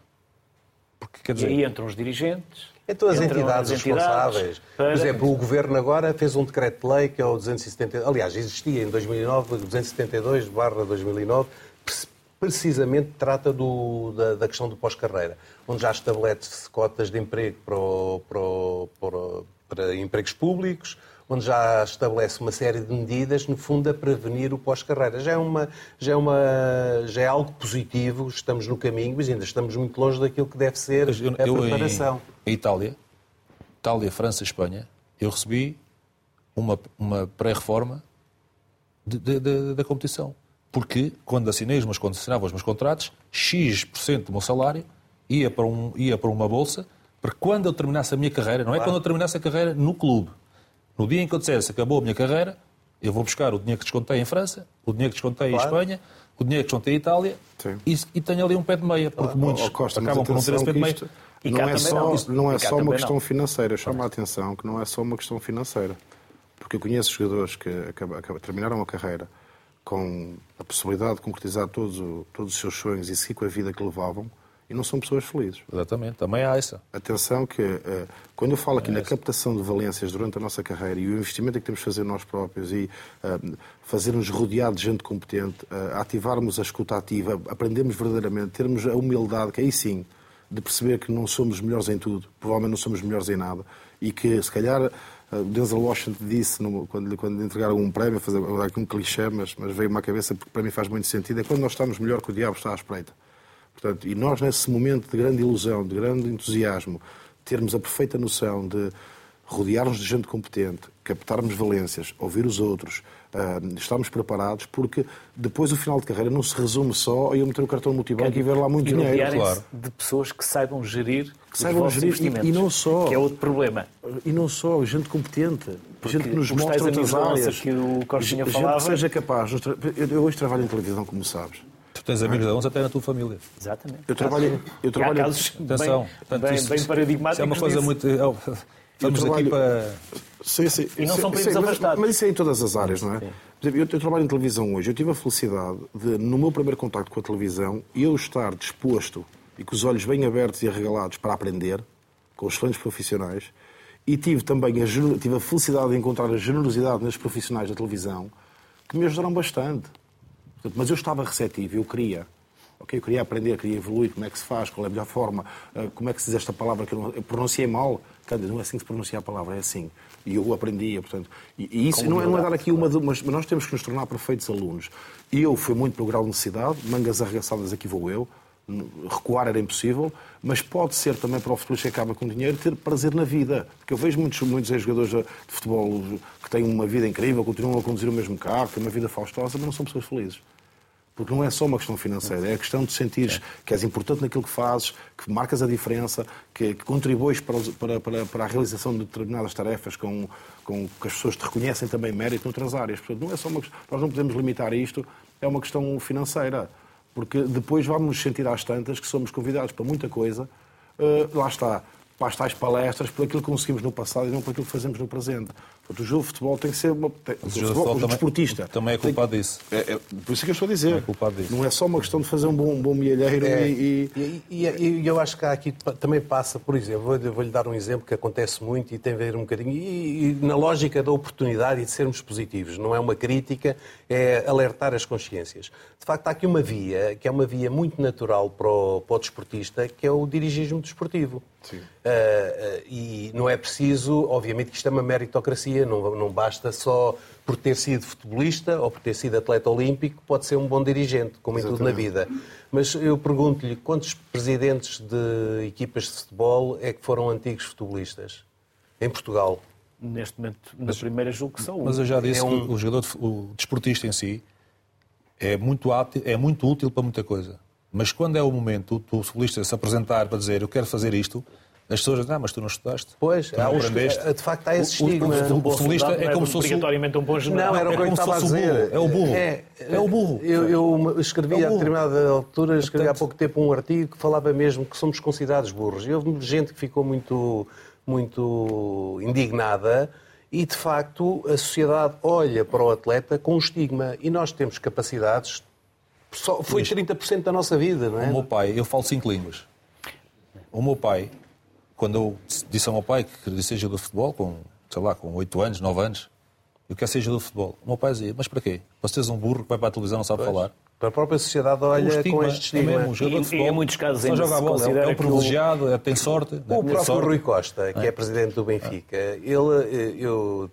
Porque, quer dizer... E aí entram os dirigentes... Então as entidades, as entidades responsáveis. Para... Por exemplo, o Governo agora fez um decreto-lei que é o 270... Aliás, existia em 2009, o 272 2009 precisamente trata do, da, da, questão do pós-carreira, onde já estabelece cotas de emprego para, o, para, o, para, para, empregos públicos, onde já estabelece uma série de medidas, no fundo, a prevenir o pós-carreira. Já, é uma, já, é uma, já é algo positivo, estamos no caminho, mas ainda estamos muito longe daquilo que deve ser eu, a eu, preparação. Em Itália, Itália, França, Espanha, eu recebi uma, uma pré-reforma da competição porque quando assinei os meus, quando assinava os meus contratos, X% do meu salário ia para, um, ia para uma bolsa, para quando eu terminasse a minha carreira, não é quando eu terminasse a carreira no clube. No dia em que eu dissesse acabou a minha carreira, eu vou buscar o dinheiro que descontei em França, o dinheiro que descontei claro. em Espanha, o dinheiro que descontei em Itália e, e, tenho ali um pé de meia, porque claro. muitos oh, Costa, acabam por não ter esse pé de meia. não é só, não. não é só uma questão não. financeira. Chama a atenção que não é só uma questão financeira. Porque eu conheço jogadores que acabam, acabam, terminaram a carreira com a possibilidade de concretizar todos, todos os seus sonhos e seguir com a vida que levavam e não são pessoas felizes. Exatamente, também há essa. Atenção que, uh, quando eu falo aqui é na essa. captação de valências durante a nossa carreira e o investimento que temos de fazer nós próprios e uh, fazermos rodeado de gente competente, uh, ativarmos a escuta ativa, aprendermos verdadeiramente, termos a humildade, que aí sim, de perceber que não somos melhores em tudo, provavelmente não somos melhores em nada, e que, se calhar, Uh, Denzel Washington disse, no, quando, quando entregaram um prémio, fazer aqui um clichê, mas, mas veio-me à cabeça porque para mim faz muito sentido, é quando nós estamos melhor que o diabo está à espreita. Portanto, e nós, nesse momento de grande ilusão, de grande entusiasmo, termos a perfeita noção de rodearmos de gente competente, captarmos valências, ouvir os outros, uh, estarmos preparados, porque depois o final de carreira não se resume só a eu meter o cartão multibanco e ver lá muito e dinheiro. Claro. de pessoas que saibam gerir que saibam gerir e, e, não só que é outro problema e não só gente competente porque gente que nos mostra outras áreas que o Corstinha falava gente que seja capaz eu hoje trabalho em televisão como sabes Tu tens amigos da ONU até na tua família. Exatamente. Eu trabalho. Eu trabalho... casos Atenção. Bem, Portanto, bem, isso, bem paradigmáticos. é uma coisa muito. É Estamos trabalho... aqui para. Sim, sim. E não sim, são primos afastados. Mas isso é em todas as áreas, não é? Sim. Por exemplo, eu, eu, trabalho em televisão hoje. Eu tive a felicidade de, no meu primeiro contacto com a televisão, eu estar disposto e com os olhos bem abertos e arregalados para aprender, com excelentes profissionais, e tive também a, tive a felicidade de encontrar a generosidade nos profissionais da televisão, que me ajudaram bastante. Mas eu estava receptivo, eu queria. Okay, eu queria aprender, queria evoluir, como é que se faz, qual é a melhor forma, eh, como é que se diz esta palavra que eu pronunciei mal. Não é assim que se pronuncia a palavra, é assim. E eu aprendia, portanto. E, e isso não é, não é, dar aqui uma. Mas nós temos que nos tornar perfeitos alunos. Eu fui muito pelo grau de necessidade, mangas arregaçadas aqui vou eu. Recuar era impossível, mas pode ser também para o futuro que acaba com dinheiro ter prazer na vida. Porque eu vejo muitos, muitos jogadores de futebol que têm uma vida incrível, continuam a conduzir o mesmo carro, têm uma vida faustosa, mas não são pessoas felizes. Porque não é só uma questão financeira, é a questão de sentir que és importante naquilo que fazes, que marcas a diferença, que, que contribuis para, para, para, para, a realização de determinadas tarefas com, com que as pessoas te reconhecem também mérito noutras áreas. Portanto, não é só uma Nós não podemos limitar isto, é uma questão financeira. Porque depois vamos sentir às tantas que somos convidados para muita coisa. Uh, lá está, para as tais palestras, por aquilo que conseguimos no passado e não por aquilo que fazemos no presente. Portanto, o jogo de futebol tem que ser uma, tem, o, o, futebol, o desportista. Também é culpado tem, disso. É, é, por isso que eu estou a dizer. É culpado disso. Não é só uma questão de fazer um bom, um bom milheiro é, e, e... E, e, eu acho que aqui também passa, por exemplo, vou-lhe vou dar um exemplo que acontece muito e tem a ver um bocadinho, e, na lógica da oportunidade e de sermos positivos. Não é uma crítica, é alertar as consciências. De facto, há aqui uma via, que é uma via muito natural para o, para o desportista, que é o dirigismo desportivo. Uh, uh, e não é preciso, obviamente que isto é uma meritocracia, não, não basta só por ter sido futebolista ou por ter sido atleta olímpico, pode ser um bom dirigente, como Exatamente. em tudo na vida. Mas eu pergunto-lhe, quantos presidentes de equipas de futebol é que foram antigos futebolistas em Portugal? Neste momento, na mas, primeira julgo que são Mas eu já disse é um... que o jogador, o desportista em si, é muito, átil, é muito útil para muita coisa. Mas quando é o momento do futebolista se apresentar para dizer eu quero fazer isto, as pessoas dizem, ah, mas tu não estudaste. Pois, não aprendeste. de facto há esse estigma. O, o, o, o futebolista é como se fosse... Obrigatoriamente um bom general. Não, era o que eu estava a dizer. É o burro. É, é o burro. Eu, escrevi é a determinada altura, escrevi há pouco tempo um artigo que falava mesmo que somos considerados burros. E houve gente que ficou muito, muito indignada e, de facto, a sociedade olha para o atleta com um estigma. E nós temos capacidades só foi 30% da nossa vida, não é? O meu pai, eu falo cinco línguas. O meu pai, quando eu disse ao meu pai que queria ser jogador de futebol, com, sei lá, com 8 anos, 9 anos, eu quero ser jogador de futebol. O meu pai dizia, mas para quê? Você és um burro que vai para a televisão e não sabe pois. falar. Para a própria sociedade olha estigma, com este estigma. É mesmo, jogador de futebol, e, em muitos casos ainda joga a bola, é um privilegiado, é, tem sorte. O né? próprio sorte. Rui Costa, que é, é presidente do Benfica, ele, eu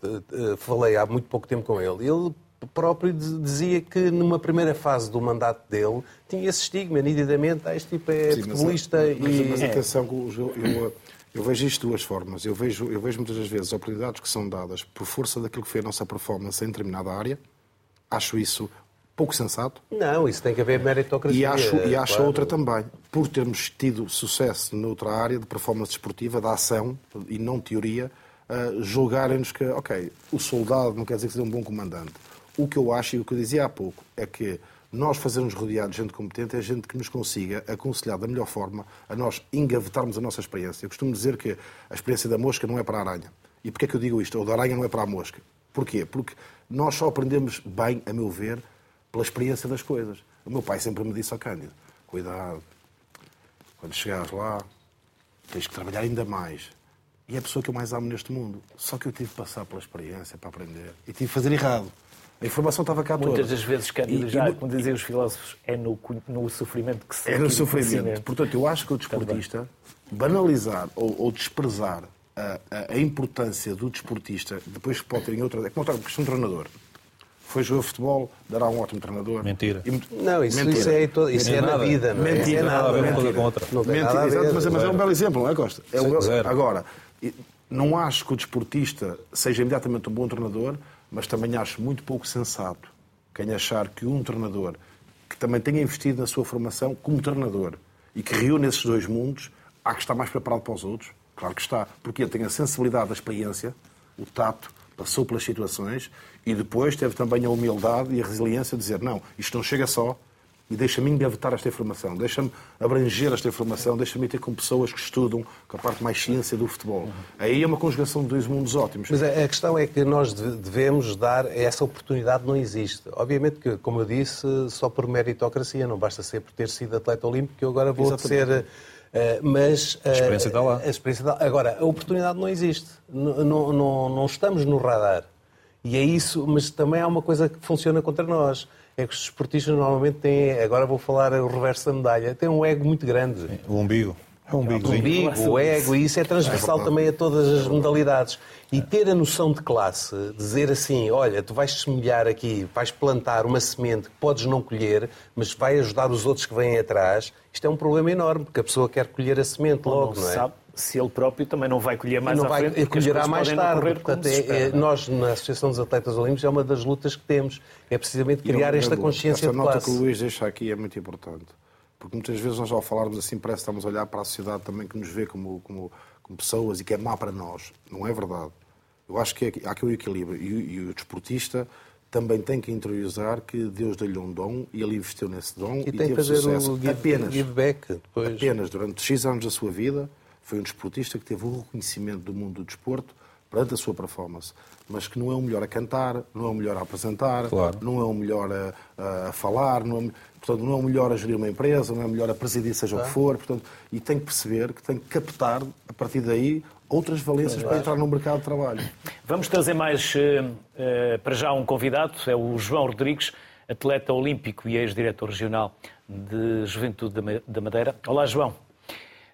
falei há muito pouco tempo com ele, ele próprio dizia que numa primeira fase do mandato dele tinha esse estigma, nitidamente, ah, este tipo é Sim, futebolista mas, mas, e... Mas atenção, eu, eu, eu, vejo isto de duas formas. Eu vejo, eu vejo muitas das vezes oportunidades que são dadas por força daquilo que foi a nossa performance em determinada área. Acho isso pouco sensato. Não, isso tem que haver meritocracia. E acho, e acho claro. outra também. Por termos tido sucesso noutra área de performance esportiva, da ação e não teoria, uh, julgarem-nos que, ok, o soldado não quer dizer que seja um bom comandante o que eu acho e o que eu dizia há pouco é que nós fazermos rodear de gente competente é gente que nos consiga aconselhar da melhor forma a nós engavetarmos a nossa experiência. Eu costumo dizer que a experiência da mosca não é para a aranha. E porquê é que eu digo isto? Ou da aranha não é para a mosca. Porquê? Porque nós só aprendemos bem, a meu ver, pela experiência das coisas. O meu pai sempre me disse ao Cândido, cuidado, quando chegares lá, tens que trabalhar ainda mais. E é a pessoa que eu mais amo neste mundo. Só que eu tive que passar pela experiência para aprender. E tive que fazer errado. A informação estava cá Muitas toda. das vezes, Cândido, já, como diziam os filósofos, é no, no sofrimento que se É no sofrimento. Portanto, eu acho que o desportista, banalizar ou, ou desprezar a, a, a importância do desportista, depois que pode ter em outra. É como do treinador. Foi jogar futebol, dará um ótimo treinador. Mentira. E- Não, isso, Mentira. isso é, to- isso é na nada. vida. Não é? Mentira. Isso é Nada a ver uma nada. coisa com outra. Não Mentira, nada exato, mas, mas é um belo exemplo, não é, Costa? É um-. Agora, não acho que o desportista seja imediatamente um bom treinador, mas também acho muito pouco sensato quem achar que um treinador que também tenha investido na sua formação como treinador e que reúne esses dois mundos, há que estar mais preparado para os outros. Claro que está, porque ele tem a sensibilidade da experiência, o tato, passou pelas situações e depois teve também a humildade e a resiliência de dizer não, isto não chega só, e deixa-me engavetar esta informação, deixa-me abranger esta informação, deixa-me ter com pessoas que estudam com a parte mais ciência do futebol. Aí é uma conjugação de dois mundos ótimos. Mas a questão é que nós deve- devemos dar, essa oportunidade não existe. Obviamente que, como eu disse, só por meritocracia, não basta ser por ter sido atleta olímpico, que eu agora vou ser... eh, mas a experiência está lá. A experiência está- Agora, a oportunidade não existe. Não, não, não estamos no radar. E é isso, mas também há uma coisa que funciona contra nós. É que os esportistas normalmente têm, agora vou falar o reverso da medalha, têm um ego muito grande. O umbigo. É um umbigo, o ego, e isso é transversal também a todas as modalidades. E ter a noção de classe, dizer assim, olha, tu vais semelhar aqui, vais plantar uma semente que podes não colher, mas vai ajudar os outros que vêm atrás, isto é um problema enorme, porque a pessoa quer colher a semente logo, não não é? sabe se ele próprio também não vai colher mais não à vai, frente. colherá mais tarde. Portanto, é- é- nós, na Associação dos Atletas Olímpicos, é uma das lutas que temos. É precisamente criar esta consciência esta de nota classe. que o Luís deixa aqui é muito importante. Porque muitas vezes nós, ao falarmos assim, parece que estamos a olhar para a sociedade também que nos vê como, como, como pessoas e que é má para nós. Não é verdade. Eu acho que é- há aqui o equilíbrio. E, o- e o desportista também tem que interiorizar que Deus deu-lhe um dom e ele investiu nesse dom e, E tem que fazer sucesso. o give, apenas, give back depois. apenas durante X anos da sua vida foi um desportista que teve o reconhecimento do mundo do desporto perante a sua performance. Mas que não é o melhor a cantar, não é o melhor a apresentar, Claro. não é o melhor a, a falar, não é, portanto, não é o melhor a gerir uma empresa, não é o melhor a presidir, seja o que for. Portanto, e tem que perceber que tem que captar, a partir daí, outras valências para entrar no mercado de trabalho. Vamos trazer mais eh, eh, para já um convidado, é o João Rodrigues, atleta olímpico e ex-diretor regional de Juventude da Ma- da Madeira. Olá, João.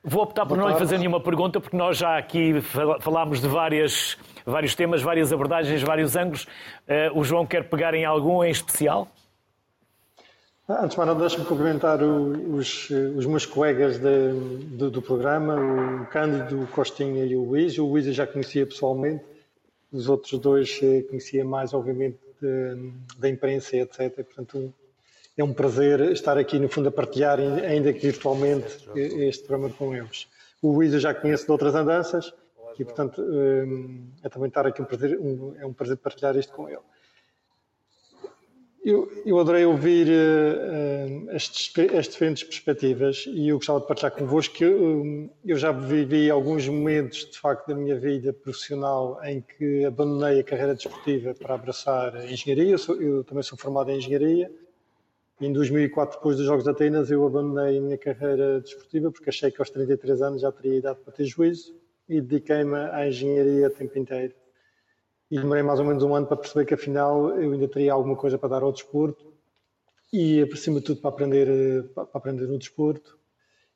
Vou optar por não lhe fazer nenhuma pergunta, porque nós já aqui fal- falámos de várias, vários temas, várias abordagens, vários ângulos. Eh, o João quer pegar em algum em especial? Ah, Antes de mais nada, deixa-me cumprimentar os, os meus colegas de- do, do programa, o Cândido, o Costinha e o Luís. O Luís eu já conhecia pessoalmente, os outros dois eh, conhecia mais, obviamente, de- da imprensa etc. Portanto, é um prazer estar aqui, no fundo, a partilhar, ainda que virtualmente, este programa com eles. O Luís eu já conheço de outras andanças e, portanto, eh, é também estar aqui um prazer, um- é um prazer partilhar isto com ele. Eu, eu adorei ouvir eh, as, as diferentes perspectivas e eu gostava de partilhar convosco que eu, eu já vivi alguns momentos, de facto, da minha vida profissional em que abandonei a carreira desportiva para abraçar a engenharia. Eu, sou- eu também sou formado em engenharia. Em 2004, depois dos Jogos de Atenas, eu abandonei a minha carreira desportiva porque achei que aos 33 anos já teria idade para ter juízo e dediquei-me à engenharia a tempo inteiro. E demorei mais ou menos um ano para perceber que afinal eu ainda teria alguma coisa para dar ao desporto e, acima de tudo, para aprender, eh, para aprender no desporto.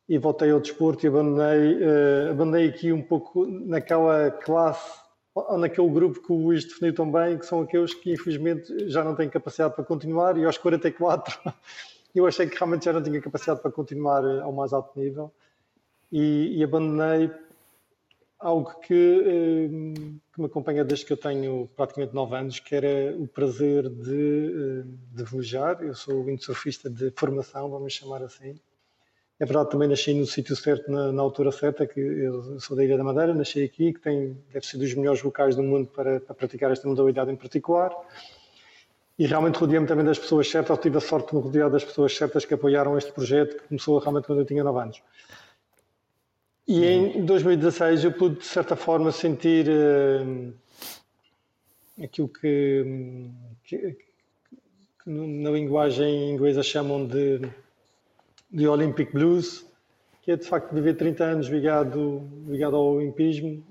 E voltei ao desporto e abandonei, eh, abandonei aqui um pouco naquela classe, ou naquele grupo que o Luís definiu tão bem, que são aqueles que infelizmente já não têm capacidade para continuar e aos 44 eu achei que realmente já não tinha capacidade para continuar eh, ao mais alto nível e, e abandonei algo que, eh, que me acompanha desde que eu tenho praticamente 9 anos, que era o prazer de, eh, de. Eu sou windsurfista de formação, vamos chamar assim. É verdade, também nasci no sítio certo, na, na altura certa, que eu sou da Ilha da Madeira, nasci aqui, que tem, deve ser dos melhores locais do mundo para, para praticar esta modalidade em particular. E realmente rodeei-me também das pessoas certas, tive a sorte de me rodear das pessoas certas que apoiaram este projeto, que começou realmente quando eu tinha 9 anos. E em 2016 eu pude, de certa forma, sentir eh, aquilo que, que, que na linguagem inglesa chamam de, de Olympic Blues, que é de facto viver 30 anos ligado, ligado ao olimpismo.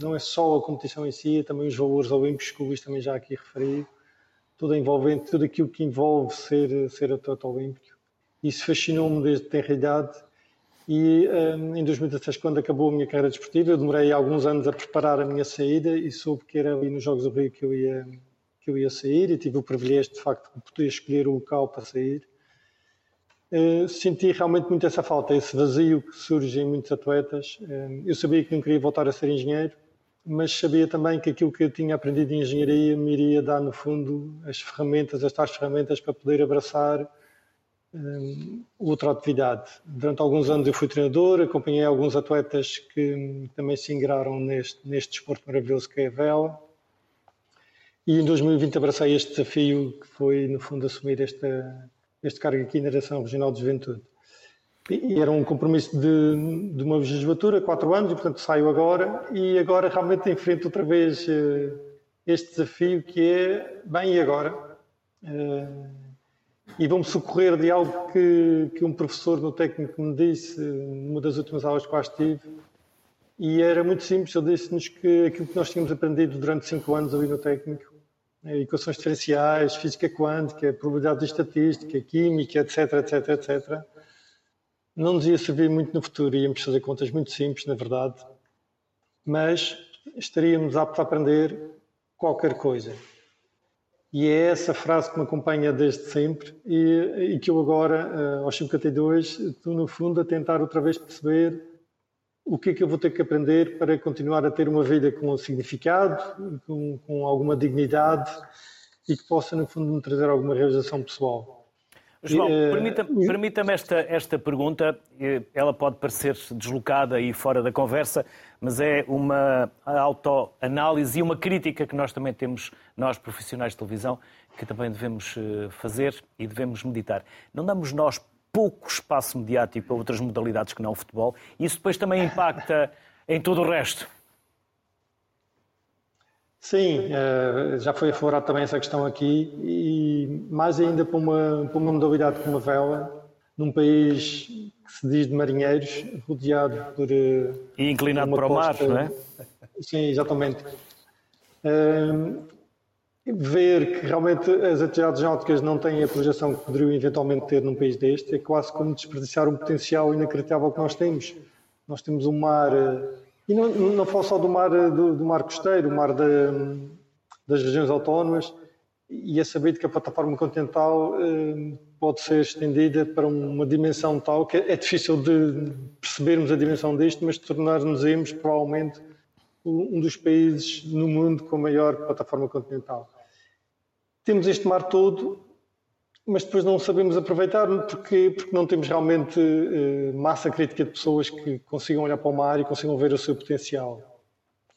Não é só a competição em si, é também os valores olímpicos que o Luís também já aqui referiu, tudo envolvente, tudo aquilo que envolve ser, ser atleta olímpico. Isso fascinou-me desde tenra idade E em 2016, quando acabou a minha carreira desportiva, eu demorei alguns anos a preparar a minha saída e soube que era ali nos Jogos do Rio que eu ia, que eu ia sair e tive o privilégio, de facto, de poder escolher o local para sair. Uh, senti realmente muito essa falta, esse vazio que surge em muitos atletas. Uh, eu sabia que não queria voltar a ser engenheiro, mas sabia também que aquilo que eu tinha aprendido em engenharia me iria dar, no fundo, as ferramentas, as tais ferramentas para poder abraçar um, outra atividade. Durante alguns anos eu fui treinador, acompanhei alguns atletas que também se ingraram neste, neste desporto maravilhoso que é a vela. E em 2020 abracei este desafio que foi, no fundo, assumir esta, este cargo aqui na Direção Regional de Juventude. E era um compromisso de, de uma legislatura, quatro anos, e portanto saio agora, e agora realmente enfrento outra vez uh, este desafio que é, bem, e agora? Uh, e vou-me socorrer de algo que, que um professor no técnico me disse numa das últimas aulas que quase tive, e era muito simples, ele disse-nos que aquilo que nós tínhamos aprendido durante cinco anos ali no técnico, eh, equações diferenciais, física quântica, probabilidade de estatística, química, etc, etc, etc, não nos ia servir muito no futuro, íamos fazer contas muito simples, na verdade, mas estaríamos aptos a aprender qualquer coisa. E é essa frase que me acompanha desde sempre e, e que eu agora, uh, aos 52, estou no fundo a tentar outra vez perceber o que é que eu vou ter que aprender para continuar a ter uma vida com significado, com, com alguma dignidade e que possa, no fundo, me trazer alguma realização pessoal. João, eh, permita-me permita esta, esta pergunta. Eh, ela pode parecer deslocada e fora da conversa, mas é uma autoanálise e uma crítica que nós também temos, nós profissionais de televisão, que também devemos eh, fazer e devemos meditar. Não damos nós pouco espaço mediático a outras modalidades que não o futebol. Isso depois também impacta em todo o resto. Sim, eh, já foi aflorado também essa questão aqui e mais ainda para uma, para uma modalidade como a vela, num país que se diz de marinheiros, rodeado por... Eh, e inclinado para o mar, não é? Sim, exatamente. Eh, ver que realmente as atividades náuticas não têm a projeção que poderiam eventualmente ter num país deste é quase como desperdiciar um potencial inacreditável que nós temos. Nós temos um mar e não, não falo só do mar, do, do mar costeiro, o mar das regiões autónomas, e é sabido que a plataforma continental eh, pode ser estendida para uma dimensão tal que é difícil de percebermos a dimensão disto, mas tornar-nos provavelmente um dos países no mundo com a maior plataforma continental. Temos este mar todo mas depois não sabemos aproveitar porque, porque não temos realmente eh, massa crítica de pessoas que consigam olhar para o mar e consigam ver o seu potencial.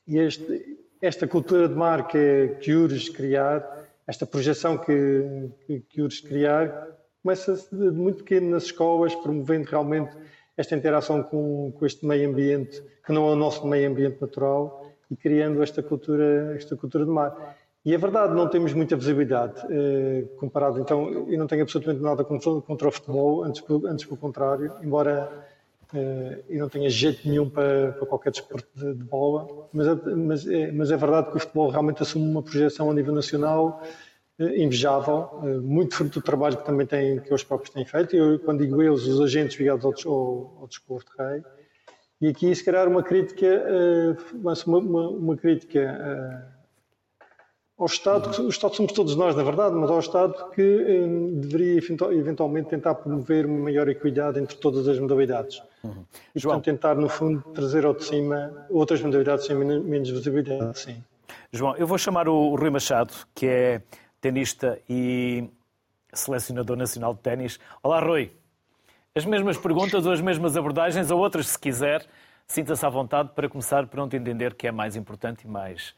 E este, esta cultura de mar que, é, que urge criar, esta projeção que, que, que urge criar, começa de muito pequeno nas escolas, promovendo realmente esta interação com, com este meio ambiente, que não é o nosso meio ambiente natural, e criando esta cultura, esta cultura de mar. E é verdade, não temos muita visibilidade eh, comparado. Então, eu não tenho absolutamente nada contra, o futebol, antes, antes pelo contrário, embora eh, eu não tenha jeito nenhum para, para qualquer desporto de, de bola, mas, é, mas, é, mas é verdade que o futebol realmente assume uma projeção a nível nacional eh, invejável, muito fruto do trabalho que também tem, que os próprios têm feito. Eu, quando digo eles, os agentes ligados ao, ao, ao desporto rei. E aqui, se calhar, uma crítica, uma, uma, uma crítica ao Estado, o Estado somos todos nós, na verdade, mas ao Estado que eh, deveria eventualmente tentar promover uma maior equidade entre todas as modalidades. Uhum. E, João, portanto, tentar, no fundo, trazer ao de cima outras modalidades sem menos visibilidade, sim. João, eu vou chamar o Rui Machado, que é tenista e selecionador nacional de ténis. Olá, Rui. As mesmas perguntas ou as mesmas abordagens, ou outras, se quiser, sinta-se à vontade para começar por onde entender que é mais importante e mais,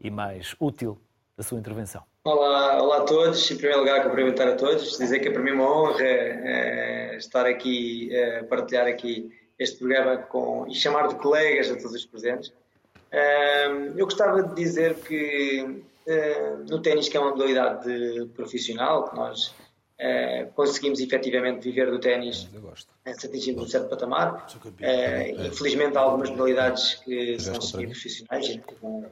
e mais útil da sua intervenção. Olá, olá a todos. Em primeiro lugar, cumprimentar a todos, dizer que é para mim uma honra é, estar aqui, é, partilhar aqui este programa com, e chamar de colegas a todos os presentes. É, eu gostava de dizer que no ténis, que é uma modalidade profissional, que nós conseguimos efetivamente viver do ténis se atingirmos um certo patamar. infelizmente, há algumas modalidades que são semi-profissionais e não,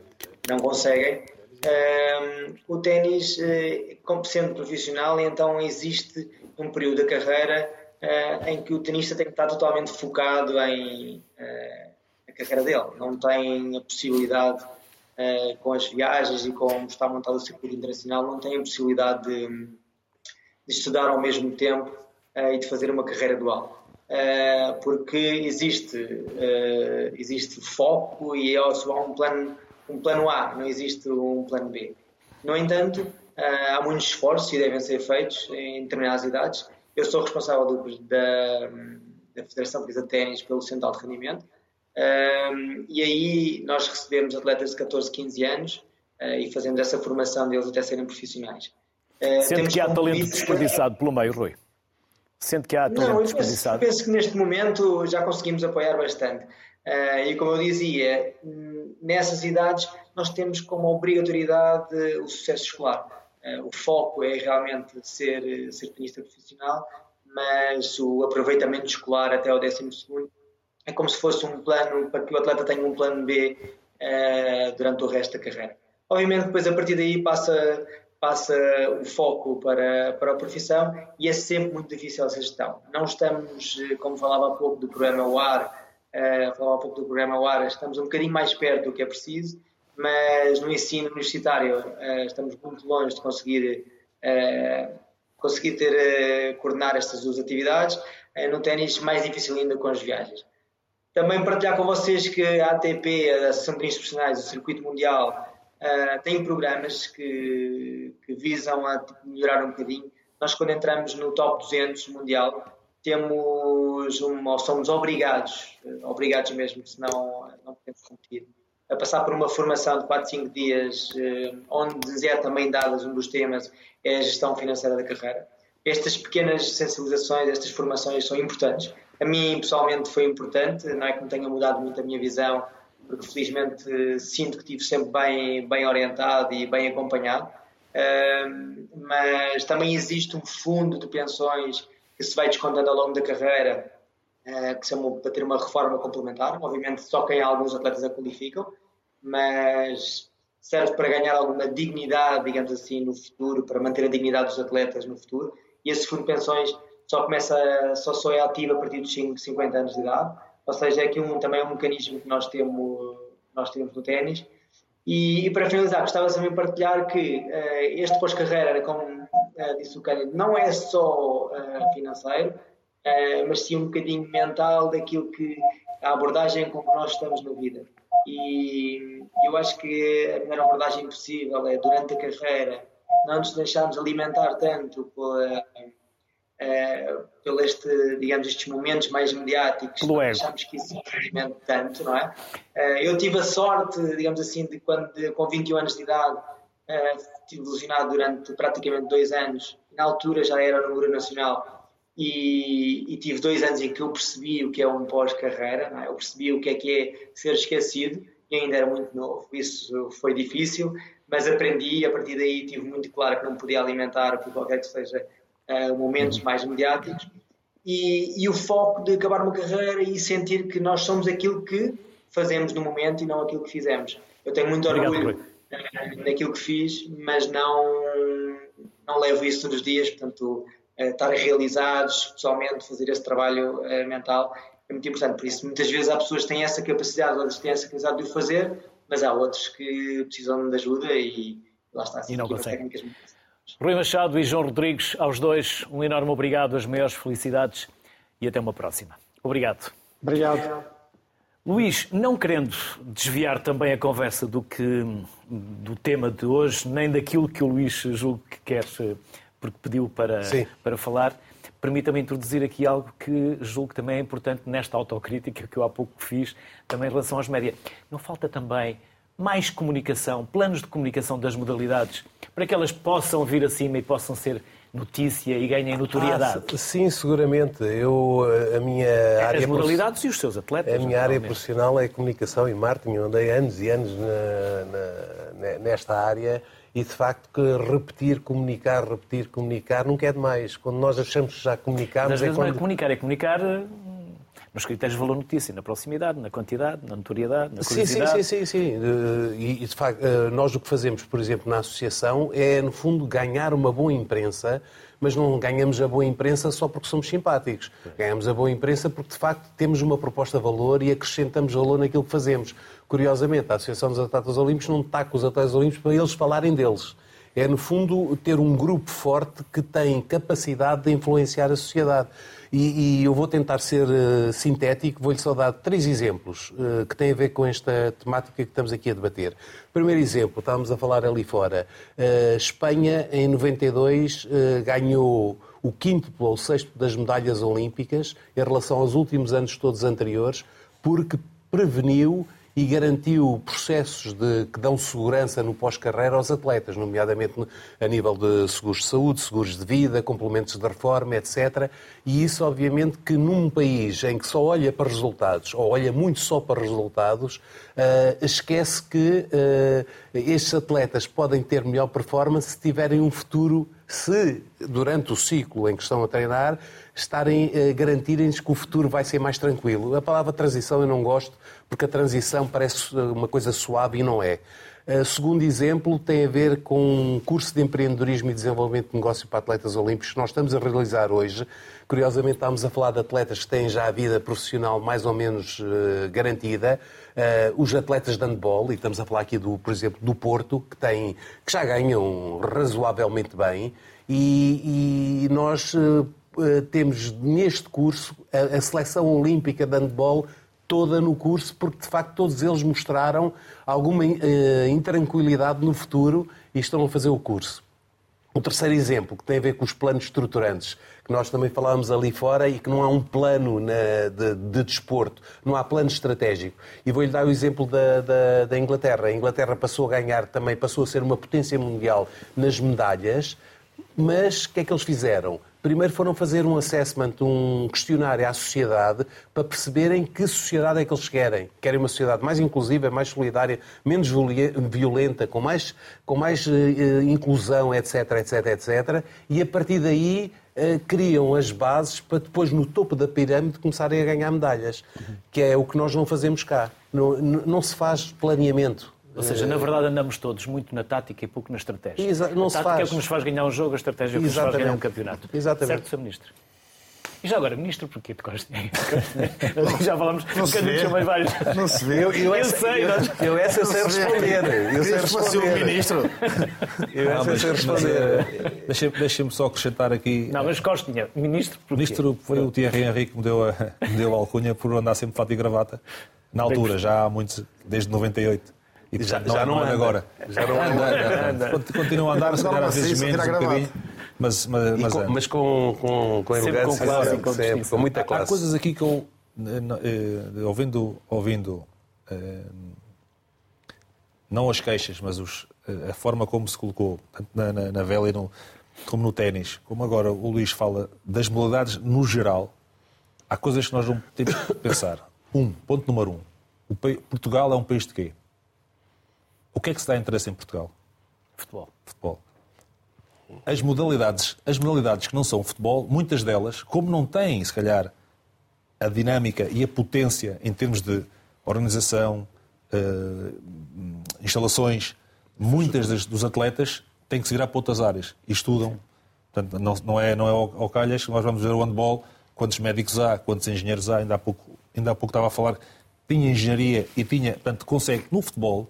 não conseguem. Um, o ténis, uh, sendo profissional, então existe um período da carreira uh, em que o tenista tem que estar totalmente focado em uh, a carreira dele. Não tem a possibilidade, uh, com as viagens e como está montado o circuito internacional, não tem a possibilidade de, de estudar ao mesmo tempo e de fazer uma carreira dual. porque existe, existe foco e é há um plano, um plano A, não existe um plano B. No entanto, há muitos esforços e devem ser feitos em determinadas idades eu sou responsável do, da, da Federação Portuguesa de Ténis pelo Centro de Rendimento um, e aí nós recebemos atletas de 14, 15 anos uh, e fazemos essa formação deles até serem profissionais. Uh, Sendo que há talento desperdiçado pelo meio, Rui? Sendo que há talento Não, desperdiçado? Penso, penso que neste momento já conseguimos apoiar bastante. Uh, e como eu dizia, nessas idades nós temos como obrigatoriedade o sucesso escolar. Eh, o foco é realmente ser, ser tenista profissional, mas o aproveitamento escolar até o 12 é como se fosse um plano para que o atleta tenha um plano B durante o resto da carreira. Obviamente, depois a partir daí passa, passa o foco para, para a profissão e é sempre muito difícil essa gestão. Não estamos, eh, como falava há pouco do programa WAR, uh, falava há pouco do programa WAR, estamos um bocadinho mais perto do que é preciso mas no ensino universitário uh, estamos muito longe de conseguir, uh, conseguir ter, coordenar estas duas atividades. no ténis, mais difícil ainda com as viagens. Também partilhar com vocês que a ATP, a Associação de Tenistas Profissionais, o Circuito Mundial, tem programas que, que visam a melhorar um bocadinho. Nós, quando entramos no top 200 mundial, temos uma, somos obrigados, obrigados mesmo, senão não podemos competir, a passar por uma formação de 4, 5 dias, eh, onde é também dadas um dos temas é a gestão financeira da carreira. Estas pequenas sensibilizações, estas formações são importantes. A mim, pessoalmente, foi importante, não é que me tenha mudado muito a minha visão, porque felizmente sinto que estive sempre bem, bem orientado e bem acompanhado. mas também existe um fundo de pensões que se vai descontando ao longo da carreira eh, que são para ter uma reforma complementar. Obviamente, só quem alguns atletas a qualificam, mas serve para ganhar alguma dignidade, digamos assim, no futuro, para manter a dignidade dos atletas no futuro. E esse fundo de pensões só começa, só, só é ativo a partir dos 50 anos de idade. Ou seja, é aqui um, também um mecanismo que nós temos, nós temos no ténis. E, e, para finalizar, gostava também de partilhar que uh, este pós-carreira, como uh, disse o Cândido, não é só uh, financeiro, mas sim um bocadinho mental daquilo que a abordagem com que nós estamos na vida. E eu acho que a melhor abordagem possível é durante a carreira não nos deixarmos alimentar tanto pela, uh, pelo este, digamos, estes momentos mais mediáticos, não deixamos que isso se alimente tanto, não é? Uh, eu tive a sorte, digamos assim, de quando de, com 21 anos de idade, uh, tive ilusionado durante praticamente dois anos, na altura já era número nacional, e, e, tive dois anos em que eu percebi o que é um pós-carreira, é? eu percebi o que é que é ser esquecido e ainda era muito novo, isso foi difícil, mas aprendi e a partir daí tive muito claro que não podia alimentar por qualquer que seja uh, momentos mais mediáticos e, e, o foco de acabar uma carreira e sentir que nós somos aquilo que fazemos no momento e não aquilo que fizemos. Eu tenho muito orgulho uh, naquilo que fiz, mas não, não levo isso todos os dias, portanto estar realizados pessoalmente, fazer esse trabalho eh, mental é muito importante. Por isso, muitas vezes há pessoas que têm essa capacidade, outras têm essa capacidade de o fazer, mas há outros que precisam de ajuda e lá está. E não conseguem. Rui Machado e João Rodrigues, aos dois, um enorme obrigado, as maiores felicidades e até uma próxima. Obrigado. Obrigado. Luís, não querendo desviar também a conversa do, que, do tema de hoje, nem daquilo que o Luís julgo que quer porque pediu para, para falar. Permita-me introduzir aqui algo que julgo que também é importante nesta autocrítica que eu há pouco fiz, também em relação aos média. Não falta também mais comunicação, planos de comunicação das modalidades, para que elas possam vir acima e possam ser notícia e ganhem notoriedade? Ah, sim, seguramente. Eu, a minha é área... As modalidades e os seus atletas. A minha área profissional é comunicação e marketing. Eu andei anos e anos na, na, nesta área e de facto que repetir, comunicar, repetir, comunicar nunca é demais. Quando nós achamos que já comunicámos. Às é vezes quando... não é comunicar, é comunicar. Nos critérios de valor notícia, na proximidade, na quantidade, na notoriedade, na Sim, sim, curiosidade. sim, sim, sim. Eh, E, de facto, eh, nós o que fazemos, por exemplo, na associação é, no fundo, ganhar uma boa imprensa, mas não ganhamos a boa imprensa só porque somos simpáticos. Ganhamos a boa imprensa porque, de facto, temos uma proposta de valor e acrescentamos valor naquilo que fazemos. Curiosamente, a Associação dos Atletas Olímpicos não está com os Atletas Olímpicos para eles falarem deles. É, no fundo, ter um grupo forte que tem capacidade de influenciar a sociedade. E, e eu vou tentar ser eh, sintético, vou-lhe só dar três exemplos eh, que têm a ver com esta temática que estamos aqui a debater. Primeiro exemplo, estávamos a falar ali fora. Eh, Espanha, em 92, eh, ganhou o quinto ou sexto das medalhas olímpicas em relação aos últimos anos todos anteriores, porque preveniu e garantiu processos de, que dão segurança no pós-carreira aos atletas, nomeadamente a nível de seguros de saúde, seguros de vida, complementos de reforma, etc. E isso, obviamente, que num país em que só olha para resultados, ou olha muito só para resultados, eh, esquece que eh, estes atletas podem ter melhor performance se tiverem um futuro, se durante o ciclo em que estão a treinar, estarem a garantirem-lhes que o futuro vai ser mais tranquilo. A palavra transição eu não gosto, porque a transição parece uma coisa suave e não é. Uh, segundo exemplo, tem a ver com um curso de empreendedorismo e desenvolvimento de negócio para atletas olímpicos que nós estamos a realizar hoje. Curiosamente, estamos a falar de atletas que têm já a vida profissional mais ou menos uh, garantida. Uh, os atletas de handball, e estamos a falar aqui, do, por exemplo, do Porto, que, têm, que já ganham razoavelmente bem, e, e nós temos neste curso a, a seleção olímpica de handball toda no curso, porque de facto todos eles mostraram alguma uh, intranquilidade no futuro e estão a fazer o curso. O terceiro exemplo, que tem a ver com os planos estruturantes, que nós também falávamos ali fora e que não há um plano na, de, de, desporto, não há plano estratégico. E vou-lhe dar o exemplo da, da, da Inglaterra. A Inglaterra passou a ganhar também, passou a ser uma potência mundial nas medalhas, mas o que é que eles fizeram? Primeiro foram fazer um assessment, um questionário à sociedade para perceberem que sociedade é que eles querem. Querem uma sociedade mais inclusiva, mais solidária, menos violenta, com mais, com mais uh, inclusão, etc, etc, etc. E a partir daí uh, criam as bases para depois, no topo da pirâmide, começarem a ganhar medalhas. Que é o que nós não fazemos cá. Não, não se faz planeamento. Ou seja, na verdade andamos todos muito na tática e pouco na estratégia. Exa não a tática faz. é o que nos faz ganhar um jogo, a estratégia é o que Exatamente. nos faz ganhar um campeonato. Exatamente. Certo, Sr. Ministro? E já agora, Ministro, porquê de Costa? já falamos não um bocadinho de chamar vários. Não se vê. Eu, eu, essa, sei, eu, nós- eu essa eu sei responder. Eu sei fosse o responder. ministro. Eu Ah, essa eu mas, sei responder. eh, deixa- Deixa-me só acrescentar aqui. Não, mas Costinha, Ministro, porquê? ministro foi o Thierry Henry que me deu a, me deu a alcunha por andar sempre de fato e gravata. Na altura, já há muitos, desde 98. E, Já- portanto, já é- não é anda. agora. Já não anda. anda, anda. Cont- Continua a andar, se calhar às vezes menos, um bocadinho. Mas, mas, mas com- anda. mas com, com, com Sempre elegância, com classe com sempre, com muita Há- classe. Há coisas aqui que eu, eh, eh, ouvindo, ouvindo eh, não as queixas, mas os- a forma como se colocou, tanto na, na, na vela e no, como no ténis, como agora o Luís fala das modalidades no geral, há coisas que nós não temos que pensar. Um, ponto número um. Portugal é um país de quê? O que é que se dá interesse em Portugal? Futebol. futebol. As modalidades, as modalidades que não são futebol, muitas delas, como não têm, se calhar, a dinâmica e a potência em termos de organização, eh, instalações, muitas das- dos atletas têm que se virar para outras áreas e estudam. Portanto, não, não é, não é ao, ao calhas que nós vamos ver o handball, quantos médicos há, quantos engenheiros há. Ainda há pouco, ainda há pouco estava a falar, tinha engenharia e tinha, portanto, consegue no futebol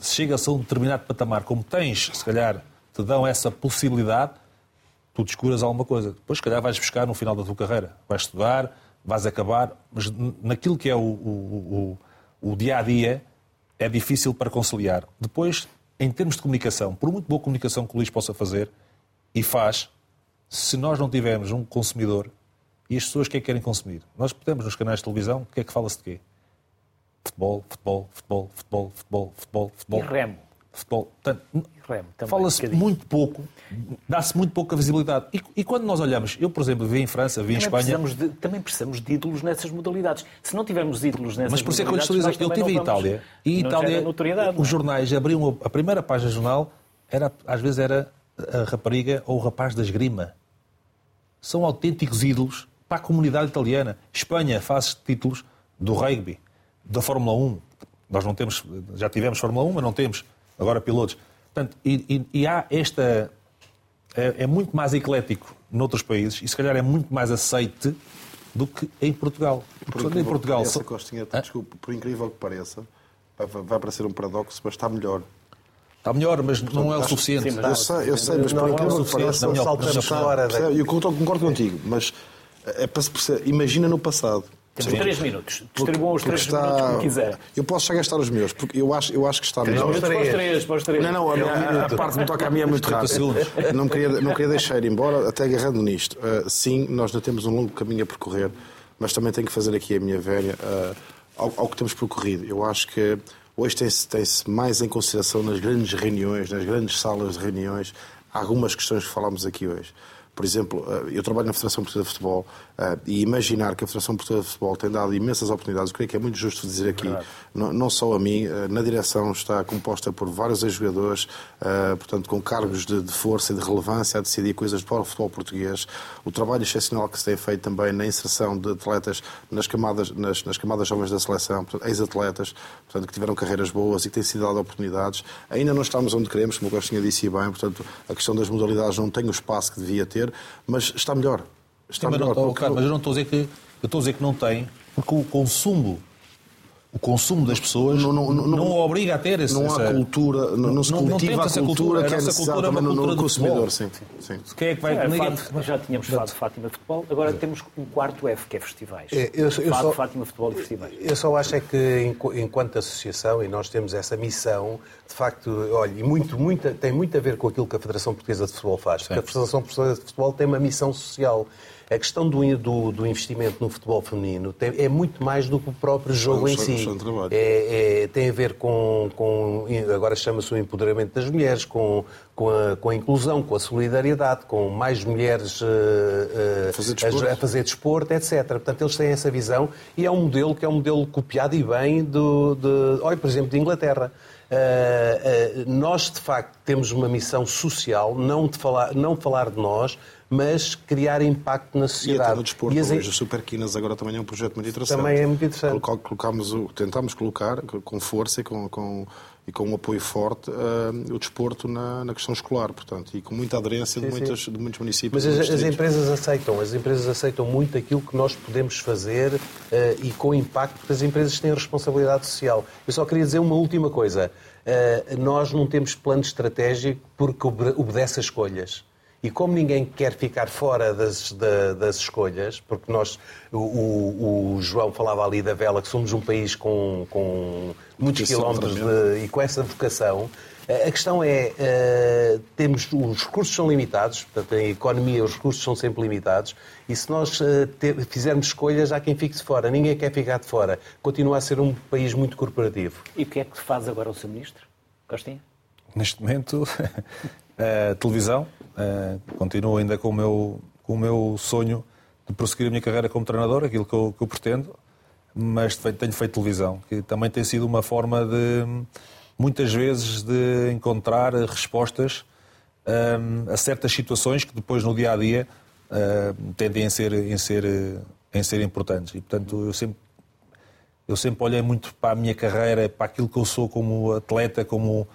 Chega-se a um determinado patamar, como tens, se calhar, te dão essa possibilidade, tu descuras alguma coisa. Depois, se calhar, vais buscar no final da tua carreira. Vais estudar, vais acabar, mas naquilo que é o, o, o, o dia a dia, é difícil para conciliar. Depois, em termos de comunicação, por muito boa comunicação que o Luís possa fazer, e faz, se nós não tivermos um consumidor, e as pessoas que é que querem consumir? Nós podemos nos canais de televisão, o que é que fala-se de quê? Futebol, futebol, futebol, futebol, futebol, futebol, E futebol. remo. Futebol. Portanto, E. Fala-se um muito pouco, dá-se muito pouca visibilidade. E, e quando nós olhamos, eu, por exemplo, vi em França, vi em Também Espanha, precisamos, de, também precisamos de ídolos nessas modalidades. Se não tivermos ídolos nessas mas por isso é que eu estou a dizer, eu estive em Itália e Itália, não os é? jornais abriam a, a primeira página do jornal, era, às vezes era a rapariga ou o rapaz da esgrima. São autênticos ídolos para a comunidade italiana. Espanha faz títulos do rugby, da Fórmula 1. Nós não temos, já tivemos Fórmula 1, mas não temos agora pilotos. Portanto, e, e, e há esta. É, é, muito mais eclético noutros países e se calhar é muito mais aceite do que em Portugal. Por incrível, em Portugal. Pareça, Costinha, ah? desculpa, por incrível que pareça, vai, vai parecer um paradoxo, mas está melhor. Está melhor, mas não é o suficiente. Sim, eu sei, eu sei, mas por incrível que pareça, saltamos fora. Eu concordo contigo, mas é para se perceber. Imagina no passado. Temos Sim. três minutos. Distribuam os três está... minutos como quiser. Eu posso já gastar os meus, porque eu acho, eu acho que está melhor. Os três, para os três. Não, não, a, a, a parte que me toca a mim é muito rápida. Não queria, não queria deixar ir embora, até agarrando nisto. Uh, sim, nós ainda temos um longo caminho a percorrer, mas também tenho que fazer aqui a minha velha uh, ao, ao, que temos percorrido. Eu acho que hoje tem-se tem mais em consideração nas grandes reuniões, nas grandes salas de reuniões, algumas questões que falámos aqui hoje. Por exemplo, uh, eu trabalho na Federação Portuguesa de Futebol Uh, e imaginar que a Federação Portuguesa de Futebol tem dado imensas oportunidades, eu creio que é muito justo dizer aqui, não, não, só a mim, uh, na direção está composta por vários ex-jogadores, portanto, com cargos de, de, força e de relevância a decidir coisas para o futebol português. O trabalho excepcional que se tem feito também na inserção de atletas nas camadas, nas, nas camadas jovens da seleção, ex-atletas, portanto, que tiveram carreiras boas e que têm sido dado oportunidades. Ainda não estamos onde queremos, como o Gostinha disse bem, portanto, a questão das modalidades não tem o espaço que devia ter, mas está melhor. Está Sim, mas, não, porque... mas eu não estou a dizer que eu estou a dizer que não tem, porque o consumo o consumo das pessoas não, não, não, não obriga a ter esse, não há cultura não, não se cultiva a cultura, que é necessária também no, consumidor sim, sim. quem é que vai é, ninguém... já tínhamos falado de Fátima Futebol agora temos um quarto F que é festivais. É, eu, eu só, Fátima Futebol e festivais. eu só acho é que enquanto associação e nós temos essa missão de facto olha e muito, muito, tem muito a ver com aquilo que a Federação Portuguesa de Futebol faz porque a Federação Portuguesa de Futebol tem uma missão social a questão do, do, do investimento no futebol feminino tem, é muito mais do que o próprio jogo em si. É, é, tem a ver com, com agora chama-se o empoderamento das mulheres, com, com a, com, a, inclusão, com a solidariedade, com mais mulheres uh, uh, fazer a, a, fazer desporto, etc. Portanto, eles têm essa visão e é um modelo que é um modelo copiado e bem do, de, olha, por exemplo, de Inglaterra. Uh, nós, de facto, temos uma missão social, não, de falar, não falar de nós, mas criar impacto na sociedade. E até no desporto, e as... hoje, a Superquinas agora também é um projeto muito interessante. Também é muito interessante. Colocámos, tentámos colocar com força e com, com e com um apoio forte uh, o desporto na, na, questão escolar, portanto, e com muita aderência sim, de, muitas, de muitos municípios. Mas as, as, empresas aceitam, as empresas aceitam muito aquilo que nós podemos fazer uh, e com impacto, porque as empresas têm responsabilidade social. Eu só queria dizer uma última coisa. Uh, nós não temos plano estratégico porque obedece a escolhas. E como ninguém quer ficar fora das, das escolhas, porque nós, o, o, o, João falava ali da vela, que somos um país com, com muitos quilómetros de, e com essa vocação, a questão é, uh, temos, os recursos são limitados, portanto, em economia os recursos são sempre limitados, e se nós uh, ter, fizermos escolhas, há quem fique de fora. Ninguém quer ficar de fora. Continua a ser um país muito corporativo. E o que é que faz agora o Sr. Ministro? Costinha? Neste momento, a televisão. Uh, continuo ainda com o, meu, com o meu sonho de prosseguir a minha carreira como treinador, aquilo que eu, que eu pretendo, mas tenho feito televisão, que também tem sido uma forma de, muitas vezes, de encontrar respostas um, a certas situações que depois no dia a dia uh, tendem a ser, em ser, em ser importantes. E, portanto, eu sempre, eu sempre olhei muito para a minha carreira, para aquilo que eu sou como atleta, como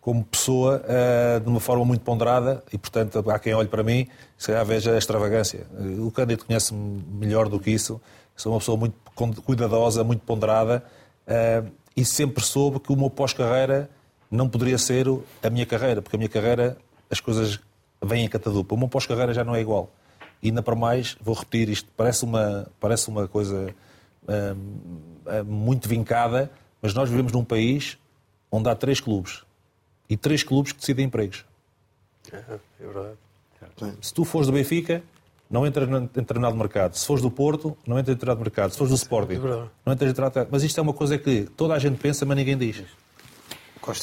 como pessoa uh, de uma forma muito ponderada e, portanto, há quem olhe para mim se calhar veja a extravagância. O Cândido conhece-me melhor do que isso. Sou uma pessoa muito cuidadosa, muito ponderada uh, e sempre soube que o meu pós-carreira não poderia ser a minha carreira, porque a minha carreira, as coisas vêm em catadupa. O meu pós-carreira já não é igual. E ainda para mais, vou repetir isto, parece uma, parece uma coisa muito vincada, mas nós vivemos num país onde há três clubes e três clubes que decidem empregos. É, é verdade. Se tu fores do Benfica, não entras em determinado mercado. Se fores do Porto, não entras em determinado mercado. Se fores do Sporting, é não entras em determinado Mas isto é uma coisa que toda a gente pensa, mas ninguém diz.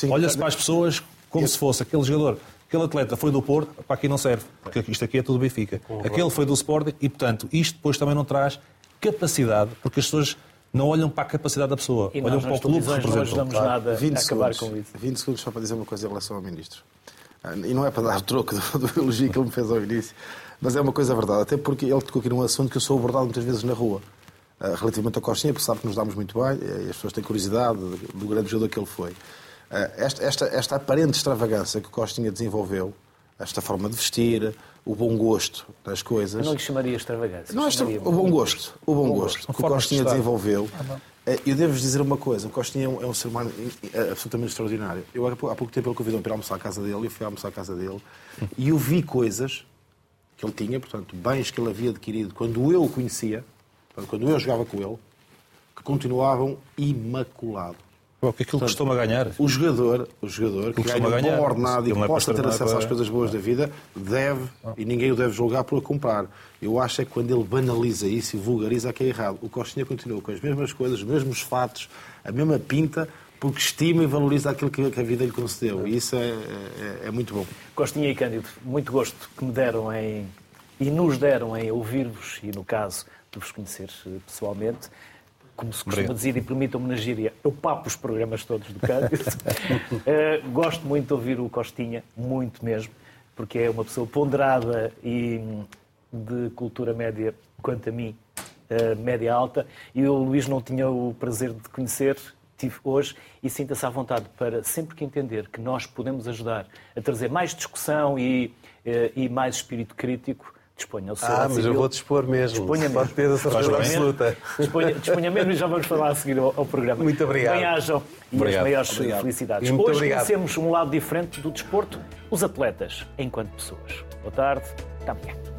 Olha-se para as pessoas como se fosse aquele jogador, aquele atleta foi do Porto, para aqui não serve, porque isto aqui é tudo Benfica. Aquele foi do Sporting e, portanto, isto depois também não traz capacidade, porque as pessoas não olham para a capacidade da pessoa, e olham para o clube que representa. Não ajudamos claro. nada 20 a acabar segundos, com isso. 20 segundos só para dizer uma coisa em relação ao Ministro. e não é para dar troco do, do elogio que ele me fez ao início, mas é uma coisa verdade, até porque ele tocou aqui num assunto que eu sou abordado muitas vezes na rua, uh, relativamente ao Costinha, porque sabe que nos damos muito bem e as pessoas têm curiosidade do, grande jogador que ele foi. Uh, esta, esta, esta aparente extravagância que o Costinha desenvolveu, esta forma de vestir, o bom gosto das coisas. Eu não lhe chamaria extravagância. Não, chamaria o bom gosto. O bom, bom gosto, gosto que o Costinha de desenvolveu. Ah, eu devo-vos dizer uma coisa: o Costinha é um, é um ser humano absolutamente extraordinário. Eu, há pouco tempo, ele convidou-me para almoçar à casa dele, eu fui almoçar à casa dele, e eu vi coisas que ele tinha, portanto, bens que ele havia adquirido quando eu o conhecia, quando eu jogava com ele, que continuavam imaculado. O que aquilo costuma ganhar? O jogador, o jogador que ganha um bom ordenado e que é possa ter acesso às coisas boas da vida, deve, e ninguém o deve julgar por a comprar. Eu acho é que quando ele banaliza isso e vulgariza que é errado. O Costinha continua com as mesmas coisas, os mesmos fatos, a mesma pinta, porque estima e valoriza aquilo que a vida lhe concedeu. E isso é, é, é muito bom. Costinha e Cândido, muito gosto que me deram em, e nos deram em ouvir-vos e, no caso, de vos conhecer pessoalmente como se costuma Obrigado. dizer, e permitam-me na gíria, eu papo os programas todos do Cândido. uh, gosto muito de ouvir o Costinha, muito mesmo, porque é uma pessoa ponderada e de cultura média, quanto a mim, uh, média alta. E o Luís não tinha o prazer de conhecer, tive hoje, e sinta-se à vontade para, sempre que entender que nós podemos ajudar a trazer mais discussão e, uh, e mais espírito crítico, Disponha o seu Ah, mas eu vou dispor mesmo. Disponha Pode ter a certeza absoluta. Disponha, disponha mesmo e já vamos falar a seguir ao, ao programa. Muito obrigado. Bem-ajam e obrigado. as maiores obrigado. felicidades. Muito Hoje obrigado. conhecemos um lado diferente do desporto, os atletas, enquanto pessoas. Boa tarde, até amanhã.